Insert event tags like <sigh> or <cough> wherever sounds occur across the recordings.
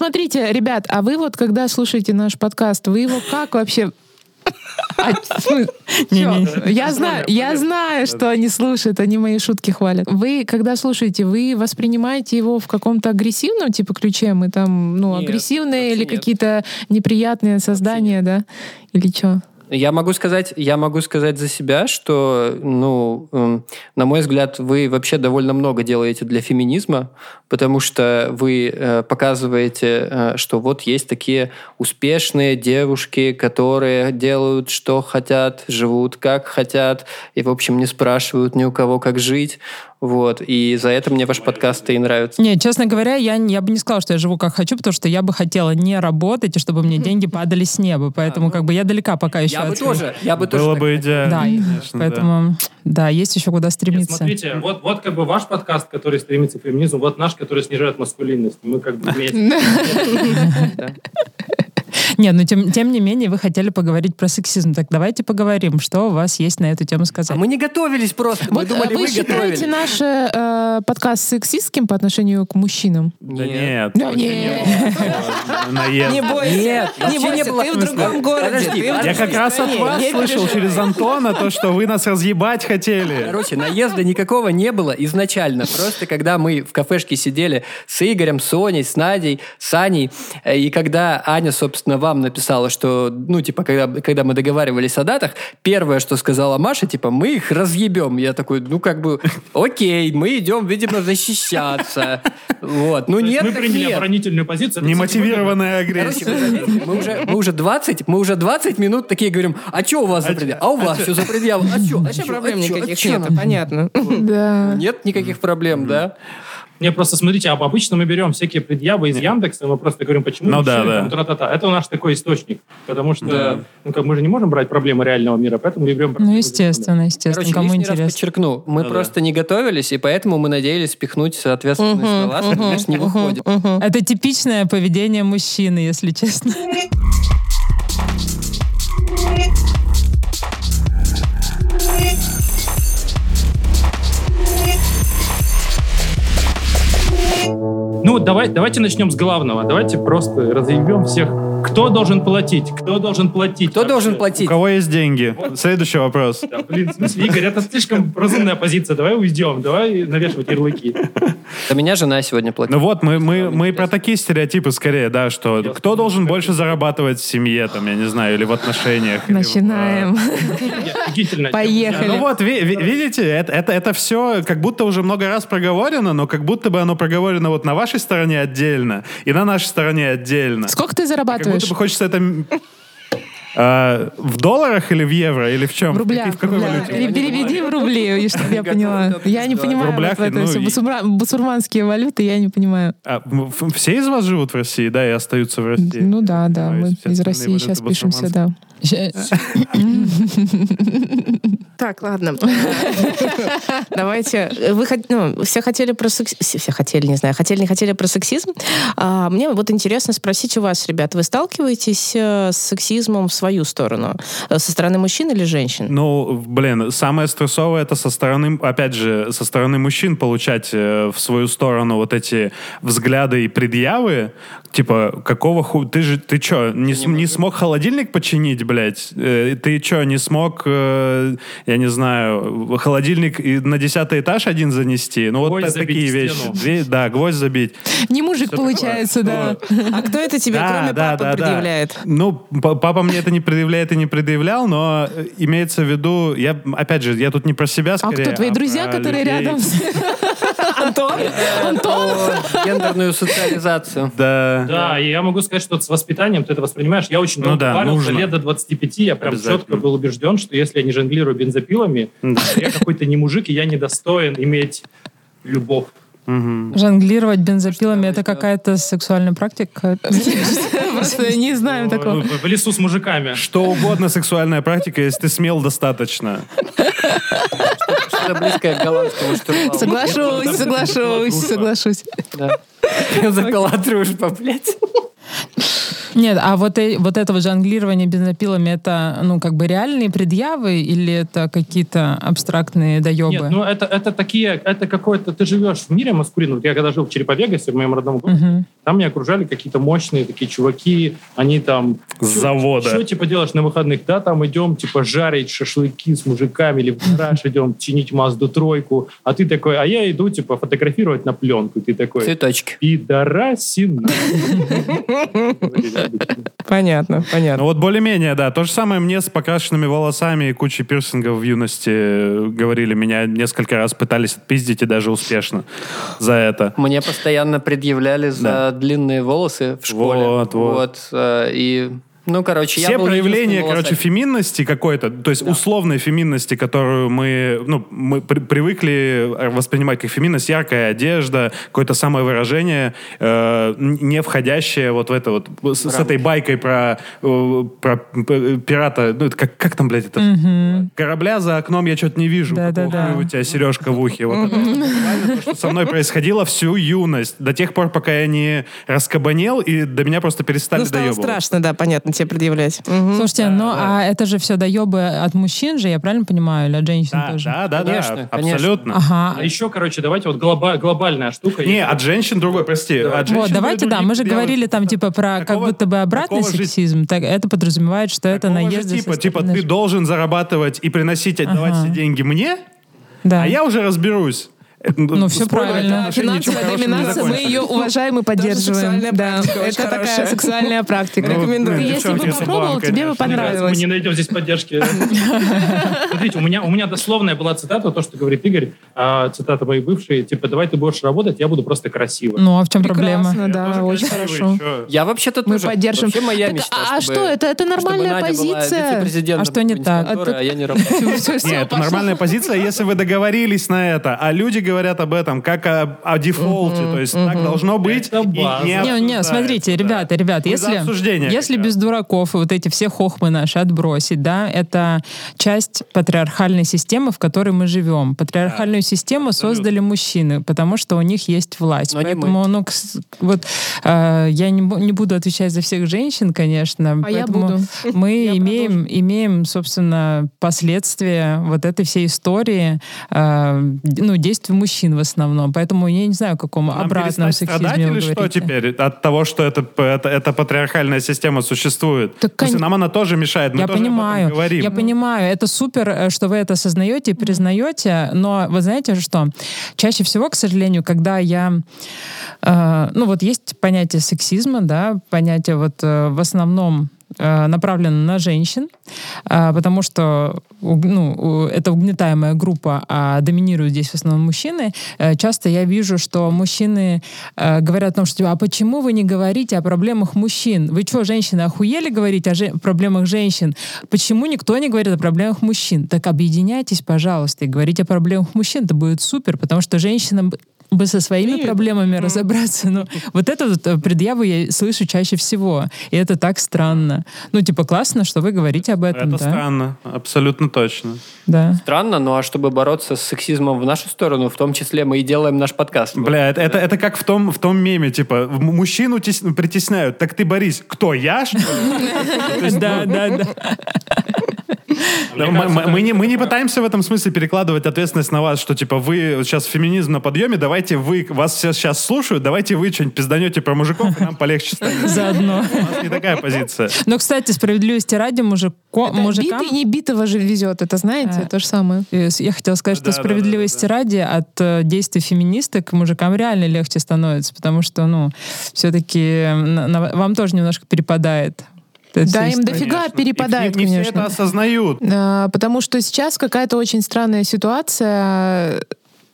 смотрите, ребят, а вы вот, когда слушаете наш подкаст, вы его как вообще а, чё? Я знаю, я знаю, что они слушают, они мои шутки хвалят. Вы, когда слушаете, вы воспринимаете его в каком-то агрессивном типа ключе? Мы там, ну, Нет, агрессивные или какие-то неприятные создания, да? Или что? Я могу сказать, я могу сказать за себя, что, ну, эм, на мой взгляд, вы вообще довольно много делаете для феминизма, потому что вы э, показываете, э, что вот есть такие успешные девушки, которые делают, что хотят, живут как хотят, и, в общем, не спрашивают ни у кого, как жить. Вот. И за это мне ваш подкаст и нравится. Не, честно говоря, я, я бы не сказала, что я живу как хочу, потому что я бы хотела не работать, и чтобы мне деньги падали с неба. Поэтому как бы я далека пока еще Я бы от- тоже, я бы тоже Было бы идеально. Да, конечно, да. поэтому, да, есть еще куда Нет, стремиться. смотрите, вот, вот как бы ваш подкаст, который стремится к феминизму, вот наш, который снижает маскулинность. Мы как бы <laughs> вместе. Нет, но тем, тем не менее вы хотели поговорить про сексизм. Так давайте поговорим, что у вас есть на эту тему сказать. А мы не готовились просто. Мы Вот думали, э, вы вы считаете наш э, подкаст сексистским по отношению к мужчинам? Да нет. Да нет. Наезд. Не бойся. Нет, не вообще не бойся, было ты в другом городе. Подожди, ты в Я как раз от вас слышал через Антона то, что вы нас разъебать хотели. Короче, наезда никакого не было изначально. Просто когда мы в кафешке сидели с Игорем, с Соней, с Надей, с Аней, э, и когда Аня, собственно, вам написала, что, ну, типа, когда, когда мы договаривались о датах, первое, что сказала Маша, типа, мы их разъебем. Я такой, ну, как бы, окей, мы идем, видимо, защищаться. Вот. Ну, нет, мы приняли нет. оборонительную позицию. Немотивированная агрессия. мы, уже, мы, уже 20, мы уже 20 минут такие говорим, а что у вас за предъява? А у вас что за предъява? А что? Вообще проблем никаких нет, понятно. Да. Нет никаких проблем, да? Не, просто смотрите, об- обычно мы берем всякие предъявы из Яндекса, мы просто говорим, почему Ну да, да. там тра-та-та. Это наш такой источник, потому что Да. ну, как мы же не можем брать проблемы реального мира, поэтому мы берем Ну, естественно, естественно, Короче, кому лишний раз интересно. подчеркну, мы Ну да. просто не готовились, и поэтому мы надеялись спихнуть соответственность на вас, это, конечно, не выходит. Это типичное поведение мужчины, если честно. <laughs> Ну, давай, давайте начнем с главного. Давайте просто разъебем всех. Кто должен платить? Кто должен платить? Кто вообще? должен У платить? кого есть деньги? Следующий вопрос. Да, блин, в смысле, Игорь, это слишком разумная позиция. Давай уйдем, давай навешивать ярлыки. Да меня жена сегодня платит. Ну вот, мы, мы, мы про такие стереотипы скорее, да, что кто должен больше зарабатывать в семье, там, я не знаю, или в отношениях. Начинаем. Офигительно. Поехали. Ну вот, ви- ви- видите, это, это, это все как будто уже много раз проговорено, но как будто бы оно проговорено вот на вашей стороне отдельно и на нашей стороне отдельно. Сколько ты Как зарабатываешь? будто бы хочется это... а, в долларах или в евро, или в чем? В рублях. В какой рублях. валюте? Пере- Переведи в рубли, и чтобы я поняла. Я не понимаю В рублях, вот это ну, все и- басурма- басурманские валюты, я не понимаю. А, все из вас живут в России, да, и остаются в России? Ну да, да, То мы из России сейчас пишемся, да. <laughs> <laughs> Так, ладно. <laughs> Давайте. Вы хот- ну, все хотели про сексизм. Все хотели, не знаю, хотели, не хотели про сексизм. А, мне вот интересно спросить у вас, ребят, вы сталкиваетесь э, с сексизмом в свою сторону? Э, Со стороны мужчин или женщин? Ну, блин, самое стрессовое это со стороны, опять же, со стороны мужчин получать э, в свою сторону вот эти взгляды и предъявы, типа, какого ху... Ты же, ты чё, не, не смог холодильник починить, блядь? Ты чё, не смог, я не знаю, холодильник и на десятый этаж один занести? Ну, вот Гвоздь забить такие вещи. стену. Две- да, гвоздь забить. Не мужик получается, да. А кто это тебе, Да, кроме да, папы, да, да. предъявляет? Ну, п- папа мне это не предъявляет и не предъявлял, но э, имеется в виду, я, опять же, я тут не про себя А скорее. кто твои друзья, про которые людей. рядом? с- <laughs> Антон? Антон? Про гендерную социализацию. Да. Да, и я могу сказать, что с воспитанием ты это воспринимаешь. Я очень Ну долго да, парился, лет до 25, я прям четко был убежден, что если я не жонглирую бензопилами, я какой-то не мужик, и я недостоин иметь любовь. Мгм. Жонглировать бензопилами это какая-то сексуальная практика. <laughs> Просто не знаем такого. В лесу с мужиками. Что угодно сексуальная практика, если ты смел достаточно. Что-то близкое к голландскому штурвалу. Соглашусь, соглашусь, соглашусь. Да. Заколотруешь, блядь. <laughs> Нет, а вот, э- вот это вот жонглирование бензопилами, это, ну, как бы реальные предъявы или это какие-то абстрактные доебы? Нет, ну это, это такие, это какое-то, ты живешь в мире маскулинном. Вот я когда жил в Череповегасе, в моем родном городе, Мгм. там меня окружали какие-то мощные такие чуваки, они там... С завода. Что типа делаешь на выходных? Да, там идем типа жарить шашлыки с мужиками или в гараж идем чинить Мазду тройку, а ты такой, а я иду типа фотографировать на пленку. И ты такой, Цветочки. пидорасина. <laughs> Понятно, понятно. Ну вот более-менее, да. То же самое мне с покрашенными волосами и кучей пирсингов в юности э, говорили. Меня несколько раз пытались отпиздить и даже успешно за это. Мне постоянно предъявляли за Да. длинные волосы в школе. Вот, вот. э, и, ну, короче, я Все был проявления, короче, феминности какой-то, то есть условной феминности, которую мы, ну, мы при- привыкли воспринимать как феминность, яркая одежда, какое-то самовыражение, э, не входящее вот в это вот, с, с этой байкой про, э, про п- пирата, ну, это как, как там, блядь, это? Корабля за окном я что-то не вижу. Да-да-да. Какого хуя у тебя сережка в ухе. Вот это то, что со мной происходило всю юность. До тех пор, пока я не раскабанел, и до меня просто перестали Ну, стало доебывать. страшно, да, понятно, тебе предъявлять. Мгм. Слушайте, ну а это же все доебы от мужчин же, я правильно понимаю, или от женщин Да, тоже? да, да, Конечно, да, конечно. абсолютно. Ага. А еще, короче, давайте вот глоба- глобальная штука. Не, от женщин другой, прости. От женщин Вот, давайте, да, мы же говорили там типа про как Такого- будто бы обратный такого же- сексизм. Так, это подразумевает, что это Такого наезды со типа, типа ты должен зарабатывать и приносить, отдавать Ага. все деньги мне, Да. а я уже разберусь. Ну, всё спойлер, правильно. Финансовая доминация, мы ее уважаем и поддерживаем. Да, это такая сексуальная практика. Ну, Рекомендую. ну, Если бы попробовал, тебе бы понравилось. Мы не найдем здесь поддержки. <laughs> Смотрите, у меня, у меня дословная была цитата, то, что говорит Игорь, а, цитата моей бывшей, типа, давай ты будешь работать, я буду просто красивым. Ну, а в чем проблема? Да, очень хорошо. Я вообще-то Мы поддержим. Вообще моя мечта, а что, это, это нормальная позиция. А что не так? А а я не работаю. <laughs> Нет, это нормальная позиция, если вы договорились на это, а люди говорят об этом как о, о дефолте, то есть так должно быть. Это и база. не Не, не, смотрите, да. ребята, ребят, Мы если, если без дураков и вот эти все хохмы наши отбросить, да, это часть патриархальной системы, в которой мы живем. Патриархальную систему создали мужчины, потому что у них есть власть. Но Поэтому, ну, вот э, я не, не буду отвечать за всех женщин, конечно. А я поэтому буду. <laughs> Мы Я имеем, имеем, собственно, последствия вот этой всей истории, э, ну, действий мужчин в основном. Поэтому я не знаю, о каком Нам обратном сексизме страдать вы или что говорите. теперь от того, что это, это, эта патриархальная система существует? Так, кон- нам она тоже мешает, мы я тоже об этом понимаю, говорим. я понимаю, это супер, э, что вы это осознаете и признаете, но вы знаете что? Чаще всего, к сожалению, когда я, э, ну вот есть понятие сексизма, да, понятие вот э, в основном э, направлено на женщин, э, потому что ну, это угнетаемая группа, а доминируют здесь в основном мужчины. Э, Часто я вижу, что мужчины говорят о том, что а почему вы не говорите о проблемах мужчин? Вы что, женщины, охуели говорить о же- проблемах женщин? Почему никто не говорит о проблемах мужчин? Так объединяйтесь, пожалуйста, и говорите о проблемах мужчин. Это будет супер, потому что женщинам бы со своими проблемами разобраться. Но вот это вот э, предъяву я слышу чаще всего. И это так странно. Ну, типа, классно, что вы говорите об этом, Это да? странно, абсолютно точно. Да. Странно, ну а чтобы бороться с сексизмом в нашу сторону, в том числе мы и делаем наш подкаст. Бля, это, это, это как в том, в том меме, типа, мужчину тес- притесняют, так ты, Борис, кто, я, что ли? <laughs> Да, да, да. <laughs> Да, мы, не, мы не пытаемся в этом смысле перекладывать ответственность на вас, что типа вы сейчас феминизм на подъеме, давайте вы, вас все сейчас слушают, давайте вы что-нибудь пизданете про мужиков, и нам полегче станет. <laughs> Заодно. У нас не такая позиция. Но, кстати, справедливости ради мужико, мужикам... битый не битого же везет, это знаете, А. то же самое. Э, Я хотела сказать, что справедливости ради от э, действий феминисток мужикам реально легче становится, потому что, ну, все-таки вам тоже немножко перепадает. Да, им история. дофига Конечно. перепадает, И не, не все конечно. это осознают. А, Потому что сейчас какая-то очень странная ситуация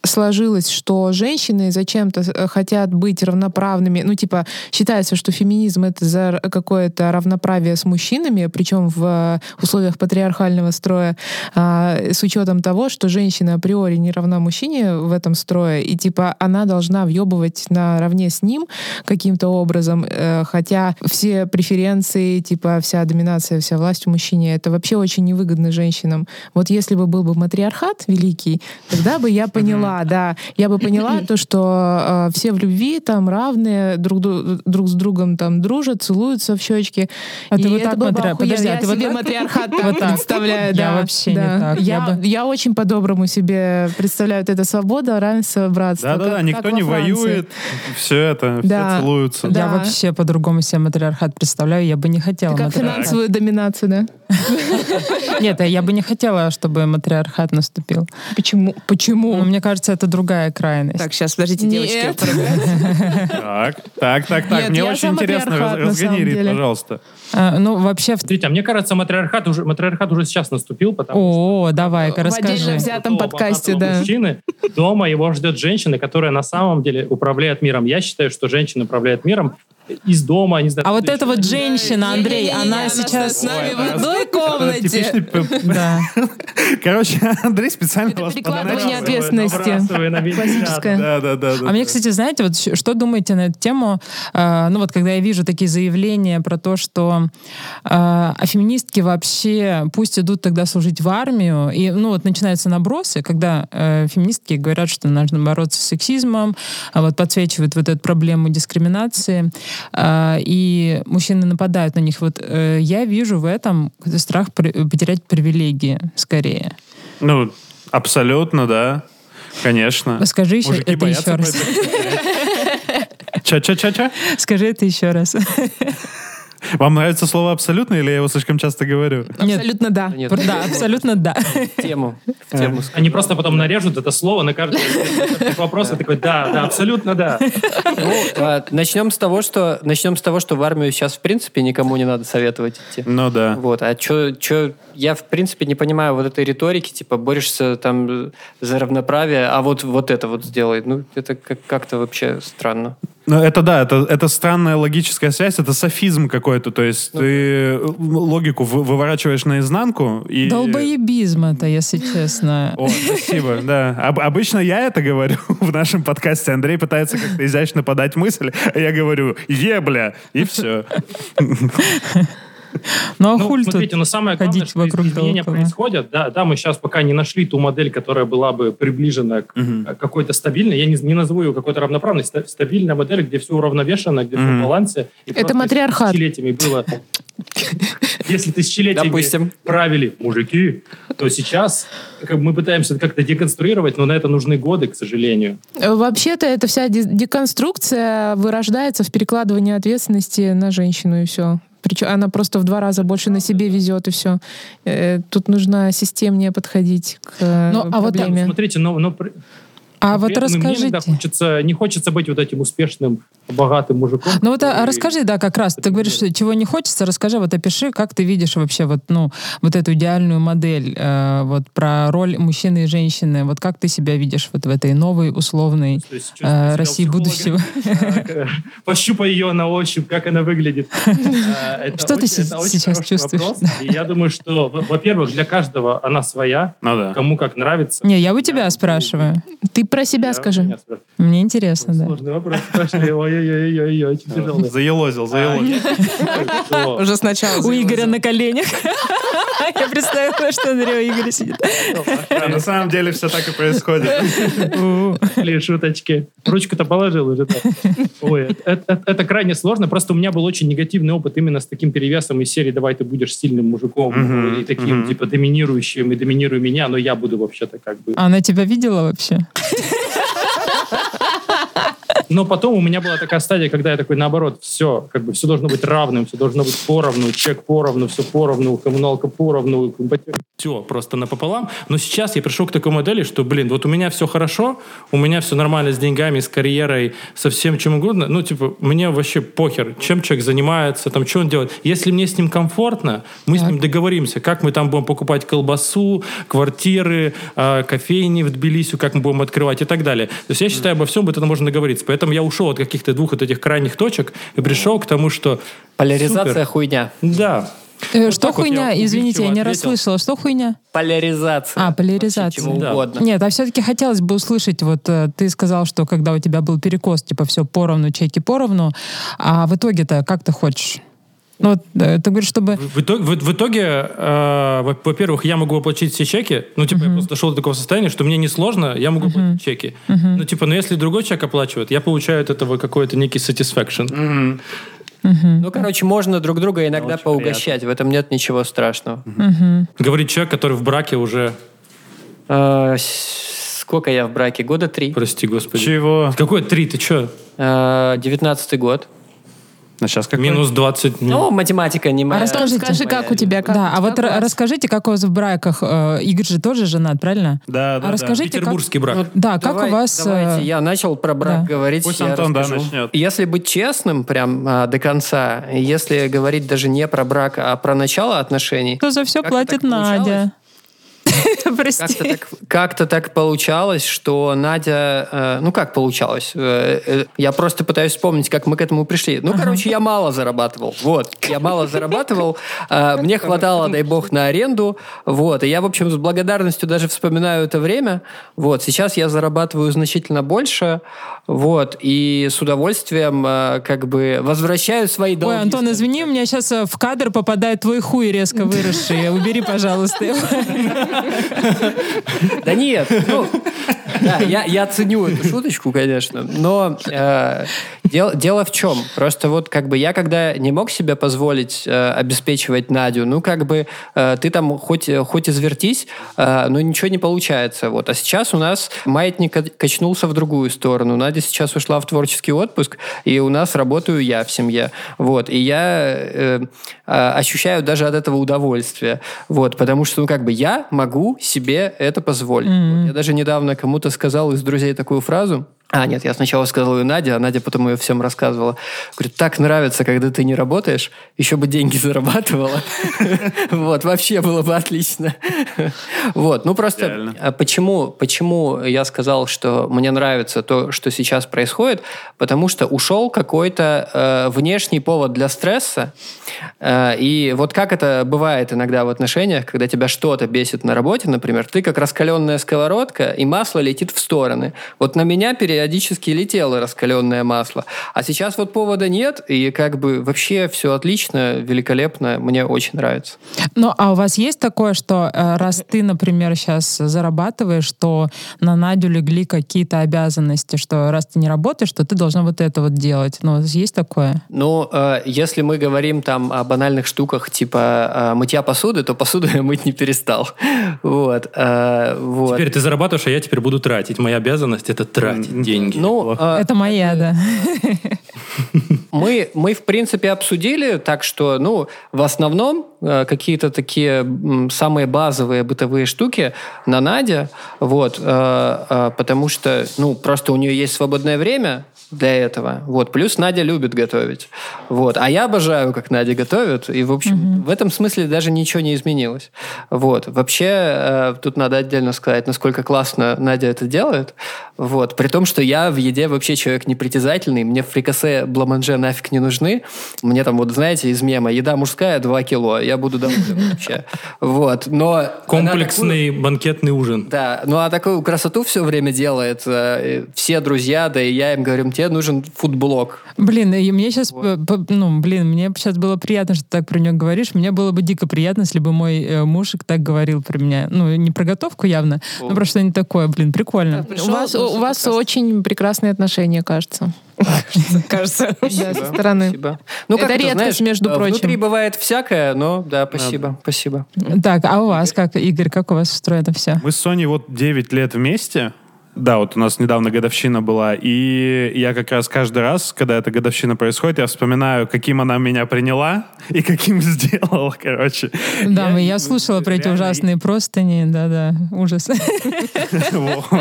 сложилось, что женщины зачем-то э, хотят быть равноправными. Ну, типа, считается, что феминизм — это за какое-то равноправие с мужчинами, причем в э, условиях патриархального строя, а, с учетом того, что женщина априори не равна мужчине в этом строе, и, типа, она должна въебывать наравне с ним каким-то образом, э, хотя все преференции, типа, вся доминация, вся власть у мужчине, это вообще очень невыгодно женщинам. Вот если бы был бы матриархат великий, тогда бы я поняла, поняла, да. Я бы поняла то, что э, все в любви там равные, друг, дру- друг с другом там дружат, целуются в щечки. А ты вот так матри- подожди, а я ты вот себе так? матриархат <laughs> Вот так. представляю, Я да. вообще не да. так. Я Я, бы- я очень по-доброму себе представляю вот это свобода, равенство, братство. Да-да-да, никто не Франции. воюет, все это, Да. все целуются. Да. Я вообще по-другому себе матриархат представляю, я бы не хотела Ты как матриархат. финансовую доминацию, да? <laughs> Нет, я бы не хотела, чтобы матриархат наступил. Почему? Почему? Но мне кажется, это другая крайность. Так, сейчас, подождите, девочки. Так, так, так, так. Мне очень интересно, разгони, пожалуйста. А, ну, вообще... в- Смотрите, а мне кажется, матриархат уже, матриархат уже сейчас наступил, потому что О, давай-ка, В отдельно расскажи. взятом крутого, подкасте, да. мужчины, дома его ждет женщина, которая на самом деле управляет миром. Я считаю, что женщина управляет миром из дома, не знаю. А вот эта вот женщина, Андрей, она сейчас... с нами в Ой, одной комнате. <laughs> Короче, Андрей специально Это вас перекладывание ответственности. Классическое. Да, да, да. А мне, кстати, знаете, вот что думаете на эту тему? Э, ну вот когда я вижу такие заявления про то, что э, а феминистки вообще пусть идут тогда служить в армию, и ну вот начинаются набросы, когда э, феминистки говорят, что нужно бороться с сексизмом, а вот подсвечивают вот эту проблему дискриминации, и мужчины нападают на них. Вот э, я вижу в этом страх потерять привилегии скорее. Ну, абсолютно, да. Конечно. Скажи еще Мужики это еще раз. Ча-ча-ча-ча? Скажи это еще раз. <laughs> Вам нравится слово «абсолютно» или я его слишком часто говорю? Нет. Абсолютно да. Нет, Да, абсолютно да. в тему. В тему Они просто потом нарежут это слово на каждый <laughs> вопрос и такой, да, да, абсолютно да. Ну, а, начнем с того, что начнем с того, что в армию сейчас в принципе никому не надо советовать идти. Ну да. Вот, а что, чё, я в принципе не понимаю вот этой риторики, типа борешься там за равноправие, а вот вот это вот сделай. Ну это как- как-то вообще странно. Ну, это да, это, это странная логическая связь, это софизм какой-то. То есть ты э, логику вы- выворачиваешь наизнанку и... Долбоебизм это, если честно. О, спасибо, да. Об- обычно я это говорю <laughs> в нашем подкасте. Андрей пытается как-то изящно подать мысль, а я говорю «ебля», и все. Ну а Ну, хуль смотрите, тут? но самое главное, ходить что вокруг изменения около? происходят. Да, да, мы сейчас пока не нашли ту модель, которая была бы приближена к э, какой-то стабильной. Я не, не назову ее какой-то равноправной. ста- Стабильная модель, где все уравновешено, где все Мгм. в балансе. И Это матриархат. Тысячелетиями было... Если тысячелетиями Допустим. правили мужики, то сейчас мы пытаемся это как-то деконструировать, но на это нужны годы, к сожалению. Э, Вообще-то эта вся де- деконструкция вырождается в перекладывании ответственности на женщину и все. Причем она просто в два раза больше на себе везет и все. Тут нужно системнее подходить к э, Ну, а вот проблеме. Смотрите, но, но А вот и мне расскажите. хочется, не хочется быть вот этим успешным, богатым мужиком. Ну вот а, расскажи, да, как раз. Ты говоришь, что чего не хочется, расскажи, вот опиши, как ты видишь вообще вот, ну, вот эту идеальную модель, э, вот про роль мужчины и женщины. Вот как ты себя видишь вот в этой новой условной есть э, России будущего? Э, Пощупай ее на ощупь, как она выглядит. <laughs> Э, Что ты сейчас чувствуешь? я думаю, что, во- во-первых, для каждого она своя, Ну кому как нравится. Не, я у тебя спрашиваю. Ты про себя Я- скажи. Мне интересно, да. Сложный вопрос. Пошли. Ой-ой-ой, очень тяжелый. Заелозил, А, заелозил. что- Уже сначала. У Игоря на коленях. <laughs> Я представила, что Андрей у Игоря сидит. А на самом деле все так и происходит. Блин, шуточки. Ручку-то положил уже. Ой, это, крайне сложно. Просто у меня был очень негативный опыт именно с таким перевесом из серии «Давай ты будешь сильным мужиком и таким, типа, доминирующим, и доминируй меня, но я буду вообще-то как бы...» А Она тебя видела вообще? Но потом у меня была такая стадия, когда я такой, наоборот, все, как бы все должно быть равным, все должно быть поровну, чек поровну, все поровну, коммуналка поровну, все просто напополам. Но сейчас я пришел к такой модели, что, блин, вот у меня все хорошо, у меня все нормально с деньгами, с карьерой, со всем чем угодно. Ну, типа, мне вообще похер, чем человек занимается, там, что он делает. Если мне с ним комфортно, мы с ним договоримся, как мы там будем покупать колбасу, квартиры, э, кофейни в Тбилиси, как мы будем открывать и так далее. То есть я считаю, обо всем об этом можно договориться. Поэтому я ушел от каких-то двух вот этих крайних точек и пришел к тому, что Поляризация Супер. хуйня. да, Э, Вот Что так вот хуйня? я Извините, я не ответил. расслышала. Что хуйня? Поляризация. А, поляризация. Вообще чего Да. угодно. Нет, а все-таки хотелось бы услышать, вот э, ты сказал, что когда у тебя был перекос, типа все поровну, чеки поровну, а в итоге-то как ты хочешь? Ну, вот, ты говоришь, чтобы... В итоге, в, в итоге э, во- во-первых, я могу оплатить все чеки. Ну, типа, я просто дошел до такого состояния, что мне несложно, я могу оплатить чеки. Ну, типа, но если другой человек оплачивает, я получаю от этого какой-то некий satisfaction. Ну, короче, можно друг друга иногда Очень поугощать. В этом нет ничего страшного. Говорит человек, который в браке уже, Э, Сколько я в браке? Года три. прости господи. Чего? Какой три, ты что? Э, Девятнадцатый год. А сейчас как Минус 20. Ну, математика не моя. расскажите. Скажи, как у тебя? Как, да, а вот как вас? расскажите, как у вас в браках? э, Игорь же тоже женат, правильно? Да, да, а да. расскажите, как... Петербургский брак. Да, как Давай- у вас... Давайте, э, я начал про брак да. говорить. Пусть я Антон, да, расскажу. начнет. Если быть честным, прям а, до конца, если говорить даже не про брак, а про начало отношений, Кто за все платит так получалось? <laughs> Надя? как-то Прости. так, как-то так получалось, что Надя... э, ну, как получалось? Э, э, я просто пытаюсь вспомнить, как мы к этому пришли. Ну, короче, я мало зарабатывал. Вот. Я мало зарабатывал. э, мне хватало, дай бог, на аренду. Вот. И я, в общем, с благодарностью даже вспоминаю это время. Вот. Сейчас я зарабатываю значительно больше. Вот. И с удовольствием э, как бы возвращаю свои долги. Ой, Антон, извини, у меня сейчас в кадр попадает твой хуй резко выросший. Убери, пожалуйста. его. <laughs> Да нет, ну, да, я, я ценю эту шуточку, конечно, но э, дел- дело в чем? Просто вот как бы я когда не мог себе позволить э, обеспечивать Надю, ну как бы э, ты там хоть, хоть извертись, э, но ничего не получается. Вот. А сейчас у нас маятник ка- качнулся в другую сторону. Надя сейчас ушла в творческий отпуск, и у нас работаю я в семье. Вот. И я э, э, ощущаю даже от этого удовольствие. Вот. Потому что, ну как бы я могу себе это позволить. Вот. Я даже недавно кому-то сказал из друзей такую фразу. А, нет, я сначала сказал ее Наде, а Надя потом ее всем рассказывала. Говорит, так нравится, когда ты не работаешь, еще бы деньги <laughs> зарабатывала. <laughs> Вот, вообще было бы отлично. <laughs> Вот, ну просто а почему, почему я сказал, что мне нравится то, что сейчас происходит? Потому что ушел какой-то э, внешний повод для стресса. Э, и вот как это бывает иногда в отношениях, когда тебя что-то бесит на работе, например, ты как раскаленная сковородка, и масло летит в стороны. Вот на меня периодически летело раскаленное масло. А сейчас вот повода нет, и как бы вообще все отлично, великолепно, мне очень нравится. Ну, а у вас есть такое, что э, раз ты, например, сейчас зарабатываешь, что на Надю легли какие-то обязанности, что раз ты не работаешь, то ты должна вот это вот делать. Ну, есть такое? Ну, э, если мы говорим там о банальных штуках типа э, мытья посуды, то посуду <laughs> я мыть не перестал. <laughs> Вот. вот. Теперь ты зарабатываешь, а я теперь буду тратить. Моя обязанность это тратить деньги. Ну, э, это моя, да. <laughs> мы, мы, в принципе, обсудили, так что, ну, в основном э, какие-то такие самые базовые бытовые штуки на Наде, вот, э, э, потому что, ну, просто у нее есть свободное время для этого, вот, плюс Надя любит готовить, вот, а я обожаю, как Надя готовит, и, в общем, в этом смысле даже ничего не изменилось, вот, вообще, э, тут надо отдельно сказать, насколько классно Надя это делает, вот, при том, что я в еде вообще человек непритязательный, мне фрикасе бламанже нафиг не нужны, мне там, вот, знаете, из мема, еда мужская 2 кило, я буду доволен вообще, вот, но... Комплексный банкетный ужин. такую- да, ну а такую красоту все время делает э, все друзья, да и я им говорю, тебе нужен фудблок. Блин, и мне сейчас, ну, блин, мне сейчас было приятно, что ты так про нее говоришь. Мне было бы дико приятно, если бы мой э, мужик так говорил про меня. Ну, не про готовку явно, но про что-нибудь такое. Блин, прикольно. У вас, у вас очень прекрасные отношения, кажется. Кажется. <laughs> Да, со стороны. Спасибо. Ну, Это редкость, между прочим. Внутри бывает всякое, но да, спасибо, спасибо. Так, а у вас как, Игорь, как у вас устроено все? Мы с Соней вот 9 лет вместе. Да, вот у нас недавно годовщина была, и я как раз каждый раз, когда эта годовщина происходит, я вспоминаю, каким она меня приняла и каким сделала, короче. Да, Я- я слушала про эти ужасные простыни, да-да, ужас. <laughs>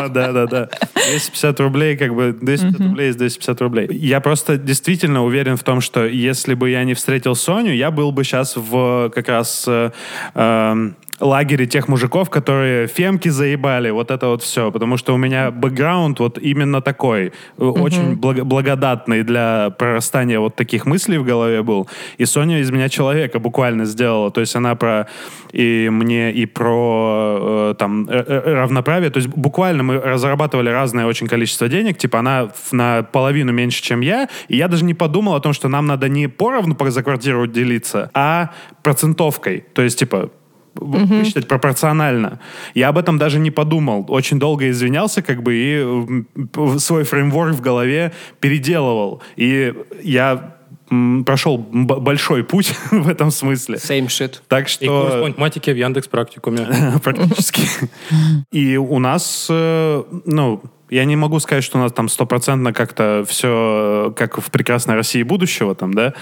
Да-да-да. 250 рублей, как бы 250 рублей из 250 рублей. Я просто действительно уверен в том, что если бы я не встретил Соню, я был бы сейчас в как раз э, эм, лагере тех мужиков, которые фемки заебали, вот это вот все. Потому что у меня бэкграунд вот именно такой, э, очень благо- благодатный для прорастания вот таких мыслей в голове был. И Соня из меня человека буквально сделала. То есть она про и мне, и про э, там э, э, равноправие. То есть буквально мы разрабатывали разное очень количество денег. Типа она на половину меньше, чем я. И я даже не подумал о том, что нам надо не поровну за квартиру делиться, а процентовкой. То есть, типа, высчитать пропорционально. Я об этом даже не подумал. Очень долго извинялся, как бы, и свой фреймворк в голове переделывал. И я прошел б- большой путь <laughs> в этом смысле. Same shit. Так И курс по что математике в Яндекс практикуме. <laughs> практически. И у нас, э, ну, я не могу сказать, что у нас там стопроцентно как-то все как в прекрасной России будущего там, да,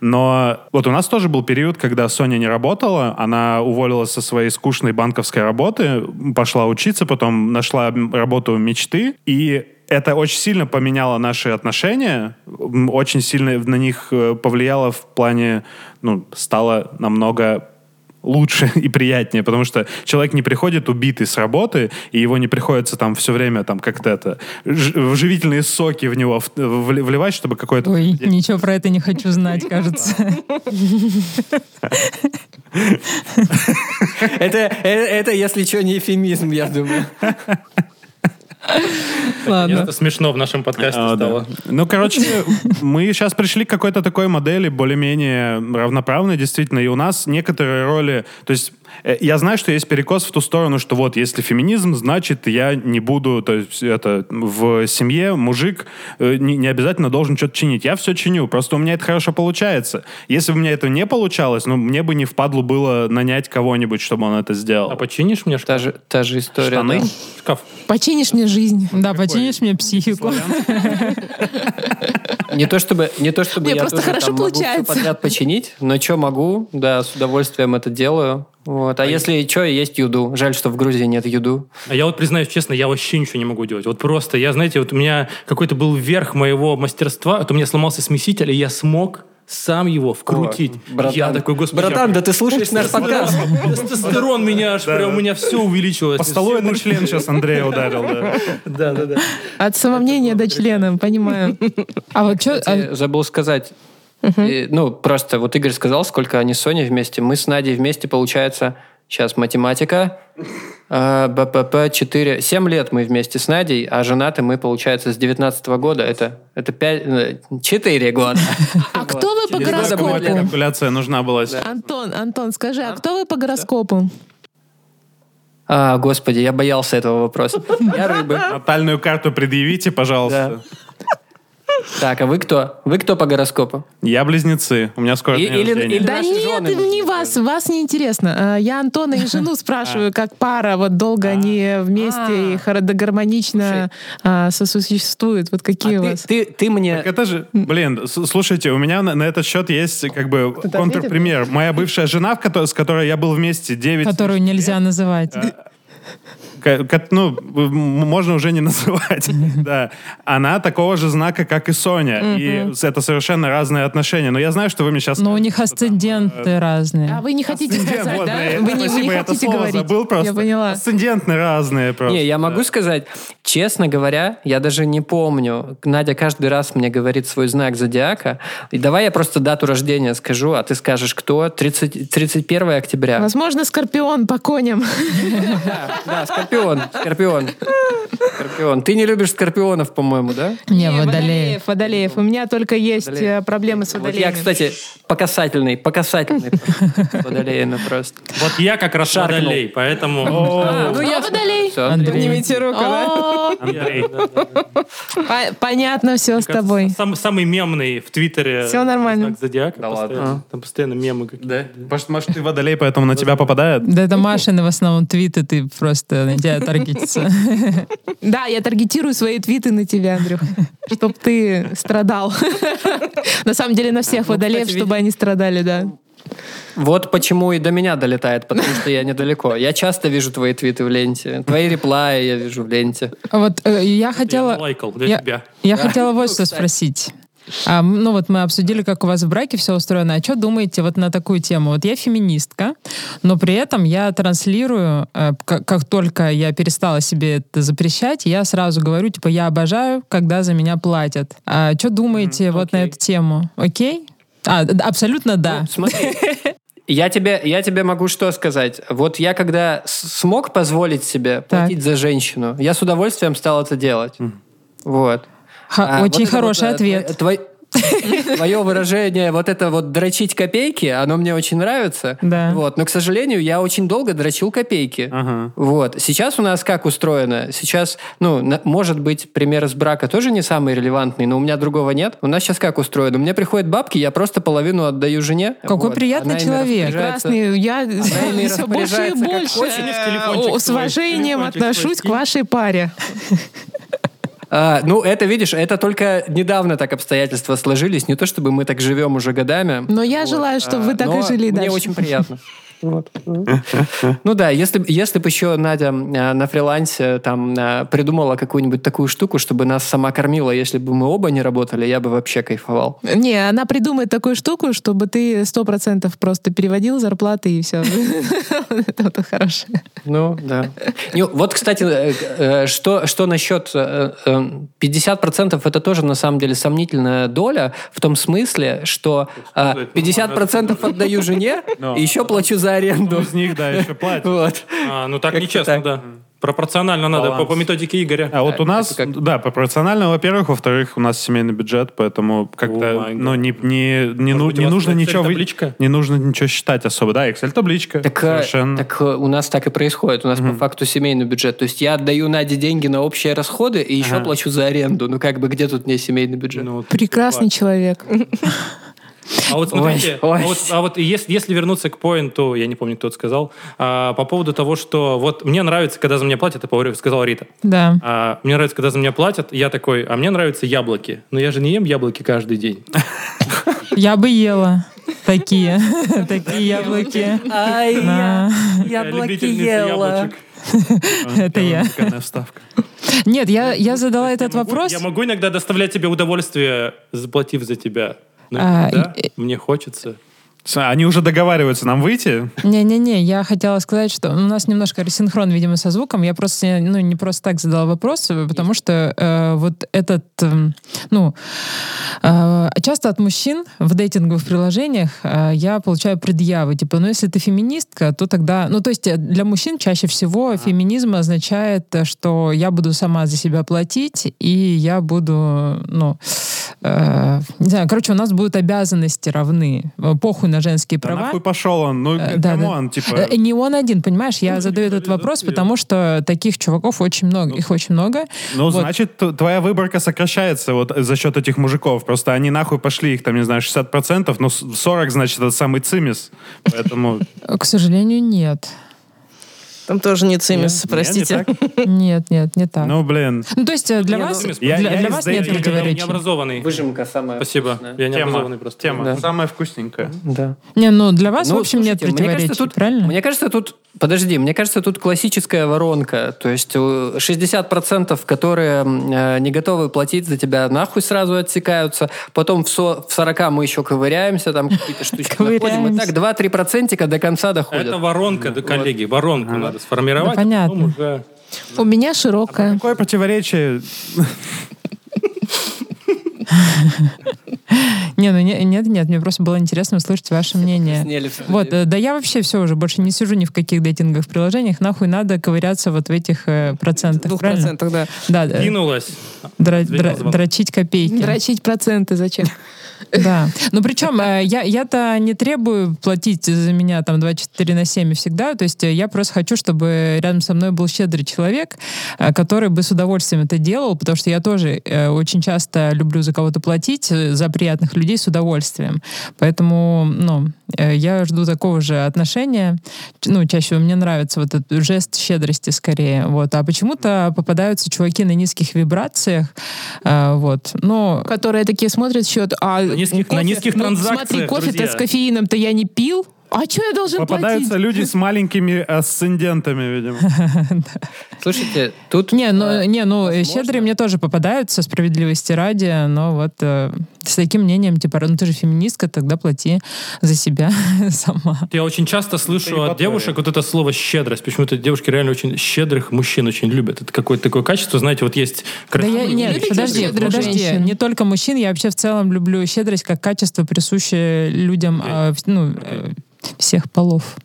но вот у нас тоже был период, когда Соня не работала, она уволилась со своей скучной банковской работы, пошла учиться, потом нашла работу мечты, и это очень сильно поменяло наши отношения, очень сильно на них э, повлияло в плане, ну, стало намного лучше <laughs> и приятнее, потому что человек не приходит убитый с работы, и его не приходится там все время там как-то это ж- живительные соки в него в- вли- вливать, чтобы какой-то... Ой, ничего про это не хочу знать, кажется. Это, э, это, если что, не эфемизм, я думаю. <laughs> Ладно. Это смешно в нашем подкасте А, да. стало. Ну, короче, мы сейчас пришли к какой-то такой модели более-менее равноправной, действительно, и у нас некоторые роли... То есть э, я знаю, что есть перекос в ту сторону, что вот если феминизм, значит, я не буду... То есть это в семье мужик э, не, не обязательно должен что-то чинить. Я все чиню, просто у меня это хорошо получается. Если бы у меня это не получалось, ну, мне бы не впадлу было нанять кого-нибудь, чтобы он это сделал. А починишь мне шкаф? Та же, та же история. Штаны? да. Шкаф. Починишь мне жизнь. Да, починишь мне психику. Не то чтобы, не то чтобы Не, я просто тоже хорошо там могу получается. подряд починить, но что могу, да, с удовольствием это делаю. Вот. А если что, есть юду. Жаль, что в Грузии нет юду. А я вот признаюсь честно, я вообще ничего не могу делать. Вот просто, я, знаете, вот у меня какой-то был верх моего мастерства, вот у меня сломался смеситель, и я смог сам его вкрутить. Братан, я такой, господи, братан, я- да ты слушаешь наш подкаст. Тестостерон <laughs> меня аж прям, у меня все увеличилось. По столу это член сейчас Андрея ударил, да. Да, да, да. От самомнения до члена, понимаю. А вот что... Кстати, забыл сказать. Ну, просто вот Игорь сказал, сколько они с Соней вместе. Мы с Надей вместе, получается, сейчас математика, э, БПП 4, 7 лет мы вместе с Надей, а женаты мы, получается, с 19 года. Это, это 5, 4 года. А кто вы по гороскопу? Калькуляция нужна была. Антон, Антон, скажи, а кто вы по гороскопу? А, господи, я боялся этого вопроса. Я рыбы. Натальную карту предъявите, пожалуйста. Так, а вы кто? Вы кто по гороскопу? Я близнецы. У меня скоро И- день или- рождения. или- Да наши нет, жены не вас, вас не интересно. А, Я Антона и жену <laughs> спрашиваю, как пара, вот долго они вместе и хоро- гармонично а, сосуществуют. Вот какие у А вас? ты, ты, ты мне... Так это же, блин, с- слушайте, у меня на, на этот счет есть как бы контрпример. Моя бывшая жена, в с которой я был вместе 9... Которую нельзя называть. Ну, можно уже не называть, <laughs> да. Она такого же знака, как и Соня. И это совершенно разные отношения. Но я знаю, что вы мне сейчас... Но у них асценденты разные. А вы не хотите сказать, Вот, да? Вы не, вы хотите говорить. забыл просто. Я поняла. Асцендентны разные просто. Не, я могу сказать, честно говоря, я даже не помню. Надя каждый раз мне говорит свой знак зодиака. И давай я просто дату рождения скажу, а ты скажешь, кто? 30, 31 октября. Возможно, скорпион по коням. <laughs> Да, да, скорпион, скорпион. Скорпион. Ты не любишь скорпионов, по-моему, да? Не, водолеев. Водолеев. У меня только есть Водолеев. э, проблемы с Вот водолеями. я, кстати, по касательной, по касательной <laughs> водолеяна просто. Вот я как раз Шаркнул. водолей, поэтому... А, ну Кто водолей? Всё, Андрей. Поднимите руку, да? Я- Андрей. Понятно все с тобой. Сам- Самый мемный в Твиттере Всё нормально. зодиака. Да ладно. Там постоянно мемы какие-то. Да. Может, может, ты водолей, поэтому на тебя попадает? Да это Машины в основном твиты, ты просто на тебя таргетится. <laughs> Да, я таргетирую свои твиты на тебя, Андрюх, чтобы ты страдал. <laughs> На самом деле на всех Ну, водолеев, чтобы они страдали, да. Вот почему и до меня долетает, потому что я недалеко. Я часто вижу твои твиты в ленте. Твои реплаи я вижу в ленте. Вот э, я Я хотела... лайкал для Я, тебя. я хотела вот что спросить. А, ну вот мы обсудили, как у вас в браке все устроено. А что думаете вот на такую тему? Вот я феминистка, но при этом я транслирую, э, как, как только я перестала себе это запрещать, я сразу говорю, типа, я обожаю, когда за меня платят. А что думаете Мгм, вот на эту тему? Окей? А, абсолютно да. Ну, смотри, <laughs> я тебе, я тебе могу что сказать. Вот я когда смог позволить себе платить за женщину, я с удовольствием стал это делать. Вот. Ха- А, очень вот хороший вот, э, ответ. твой- Твое выражение, вот это вот дрочить копейки, оно мне очень нравится. Да. Вот. Но, к сожалению, я очень долго дрочил копейки. Ага. Вот. Сейчас у нас как устроено? Сейчас, ну, на- может быть, пример из брака тоже не самый релевантный, но у меня другого нет. У нас сейчас как устроено? Мне приходят бабки, я просто половину отдаю жене. Какой Вот. приятный Она человек. Прекрасный. Я все больше и больше с уважением отношусь к вашей паре. А, ну, это, видишь, это только недавно так обстоятельства сложились. Не то, чтобы мы так живем уже годами. Но я желаю, чтобы вы так и жили мне дальше. очень приятно. <laughs> Вот. <laughs> Ну да, если, если бы еще Надя э, на фрилансе там э, придумала какую-нибудь такую штуку, чтобы нас сама кормила, если бы мы оба не работали, я бы вообще кайфовал. Не, она придумает такую штуку, чтобы ты сто процентов просто переводил зарплаты и все. <laughs> Это хорошее. Ну, да. Ну, вот, кстати, э, э, что, что насчет э, э, 50% это тоже, на самом деле, сомнительная доля в том смысле, что э, 50% отдаю жене <laughs> Но. и еще плачу за аренду. Из них, да, еще платят. Вот. А, ну так нечестно, так. да. Пропорционально надо, по, по методике Игоря. А вот у нас, как? да, пропорционально, во-первых, во-вторых, у нас семейный бюджет, поэтому как-то, май ну, не, не, не, ну- не нужно ничего, вы- Excel-табличка? не нужно ничего считать особо, да, Excel-табличка, Так, э, совершенно. так э, у нас так и происходит. У нас по факту семейный бюджет. То есть я отдаю Наде деньги на общие расходы и еще Ага. плачу за аренду. Ну как бы где тут не семейный бюджет? Ну, вот Прекрасный человек. <laughs> А вот смотрите, Ой, ой. а вот, а вот если, если вернуться к поинту, я не помню, кто это сказал, а, по поводу того, что вот мне нравится, когда за меня платят, это сказала Рита. Да. А, мне нравится, когда за меня платят, я такой, а мне нравятся яблоки. Но я же не ем яблоки каждый день. <laughs> Я бы ела такие, <laughs> такие яблоки. Ай, Да. Я любительница яблочек. <laughs> Это я. Вставка. Нет, я, я задала этот Я могу- вопрос. Я могу иногда доставлять тебе удовольствие, заплатив за тебя. А, и- мне хочется. Они уже договариваются нам выйти. Не-не-не, я хотела сказать, что у нас немножко рассинхрон, видимо, со звуком. Я просто ну, не просто так задала вопрос, потому что э, вот этот, эм, ну, э, часто от мужчин в дейтинговых приложениях э, я получаю предъявы, типа, ну, если ты феминистка, то тогда, ну, то есть э, для мужчин чаще всего феминизм означает, э, что я буду сама за себя платить, и я буду, ну, э, не знаю, короче, у нас будут обязанности равны, Э, похуй на женские Да права. нахуй пошел он, ну, Э, да, да. типа... Э, Не он один, понимаешь? Я задаю этот вопрос, потому что таких чуваков очень много, их очень много. Ну, Вот. значит, твоя выборка сокращается вот за счет этих мужиков. Просто они нахуй пошли, их там, не знаю, 60%, но с- 40, значит, это самый цимис. Поэтому... <laughs> К сожалению, нет. Там тоже не цимис, Нет, не простите. так? <laughs> Нет, нет, не так. Ну, Ну, блин. то есть э, для Не, вас, ну, я- для, я для из вас нет дейтинга Я противоречий. необразованный. Выжимка самая Спасибо. вкусная. Я необразованный Тема. просто. Тема. Да. Самая вкусненькая. Да. Не, ну для вас, Ну, в общем, нет противоречий, кажется, тут, правильно? Мне кажется, тут... Подожди, мне кажется, тут классическая воронка. То есть э, 60%, которые э, не готовы платить за тебя, нахуй сразу отсекаются. Потом в, со- в 40 мы еще ковыряемся, там какие-то штучки находим. И Ковыряемся. так 2-3 процентика до конца доходят. Это воронка, да, коллеги, воронку надо сформировать. Да, понятно. а уже- У меня широкая. Какое противоречие? Не, ну не- нет, нет, мне просто было интересно услышать ваше мнение. Вот, да я вообще все уже больше не сижу ни в каких дейтинговых приложениях, нахуй надо ковыряться вот в этих э, процентах, Двух правильно? процентах, да. Да, Кинулась. дрочить копейки. Дрочить проценты зачем? Да. Ну, причем э, я, я-то не требую платить за меня там 24 на 7 всегда. То есть э, я просто хочу, чтобы рядом со мной был щедрый человек, э, который бы с удовольствием это делал, потому что я тоже очень часто люблю за кого-то платить, за приятных людей с удовольствием. Поэтому, ну, я жду такого же отношения. Ну, чаще мне нравится вот этот жест щедрости скорее. Вот. А почему-то попадаются чуваки на низких вибрациях. Вот. Но Которые такие смотрят счет, а На низких- на низких ну, транзакциях, Смотри, кофе-то с кофеином-то я не пил. А что я должен Попадаются платить? люди с маленькими асцендентами, видимо. <laughs> Слушайте, тут... Не, ну, э, не, ну щедрые мне тоже попадаются, справедливости ради, но вот э, с таким мнением, типа, ну ты же феминистка, тогда плати за себя <laughs> сама. Я очень часто слышу от девушек вот это слово щедрость. Почему-то девушки реально очень щедрых мужчин очень любят. Это какое-то такое качество, знаете, вот есть Да я, нет, подожди, подожди, женщин? не только мужчин, я вообще в целом люблю щедрость как качество, присущее людям, э, в- ну, э, всех полов.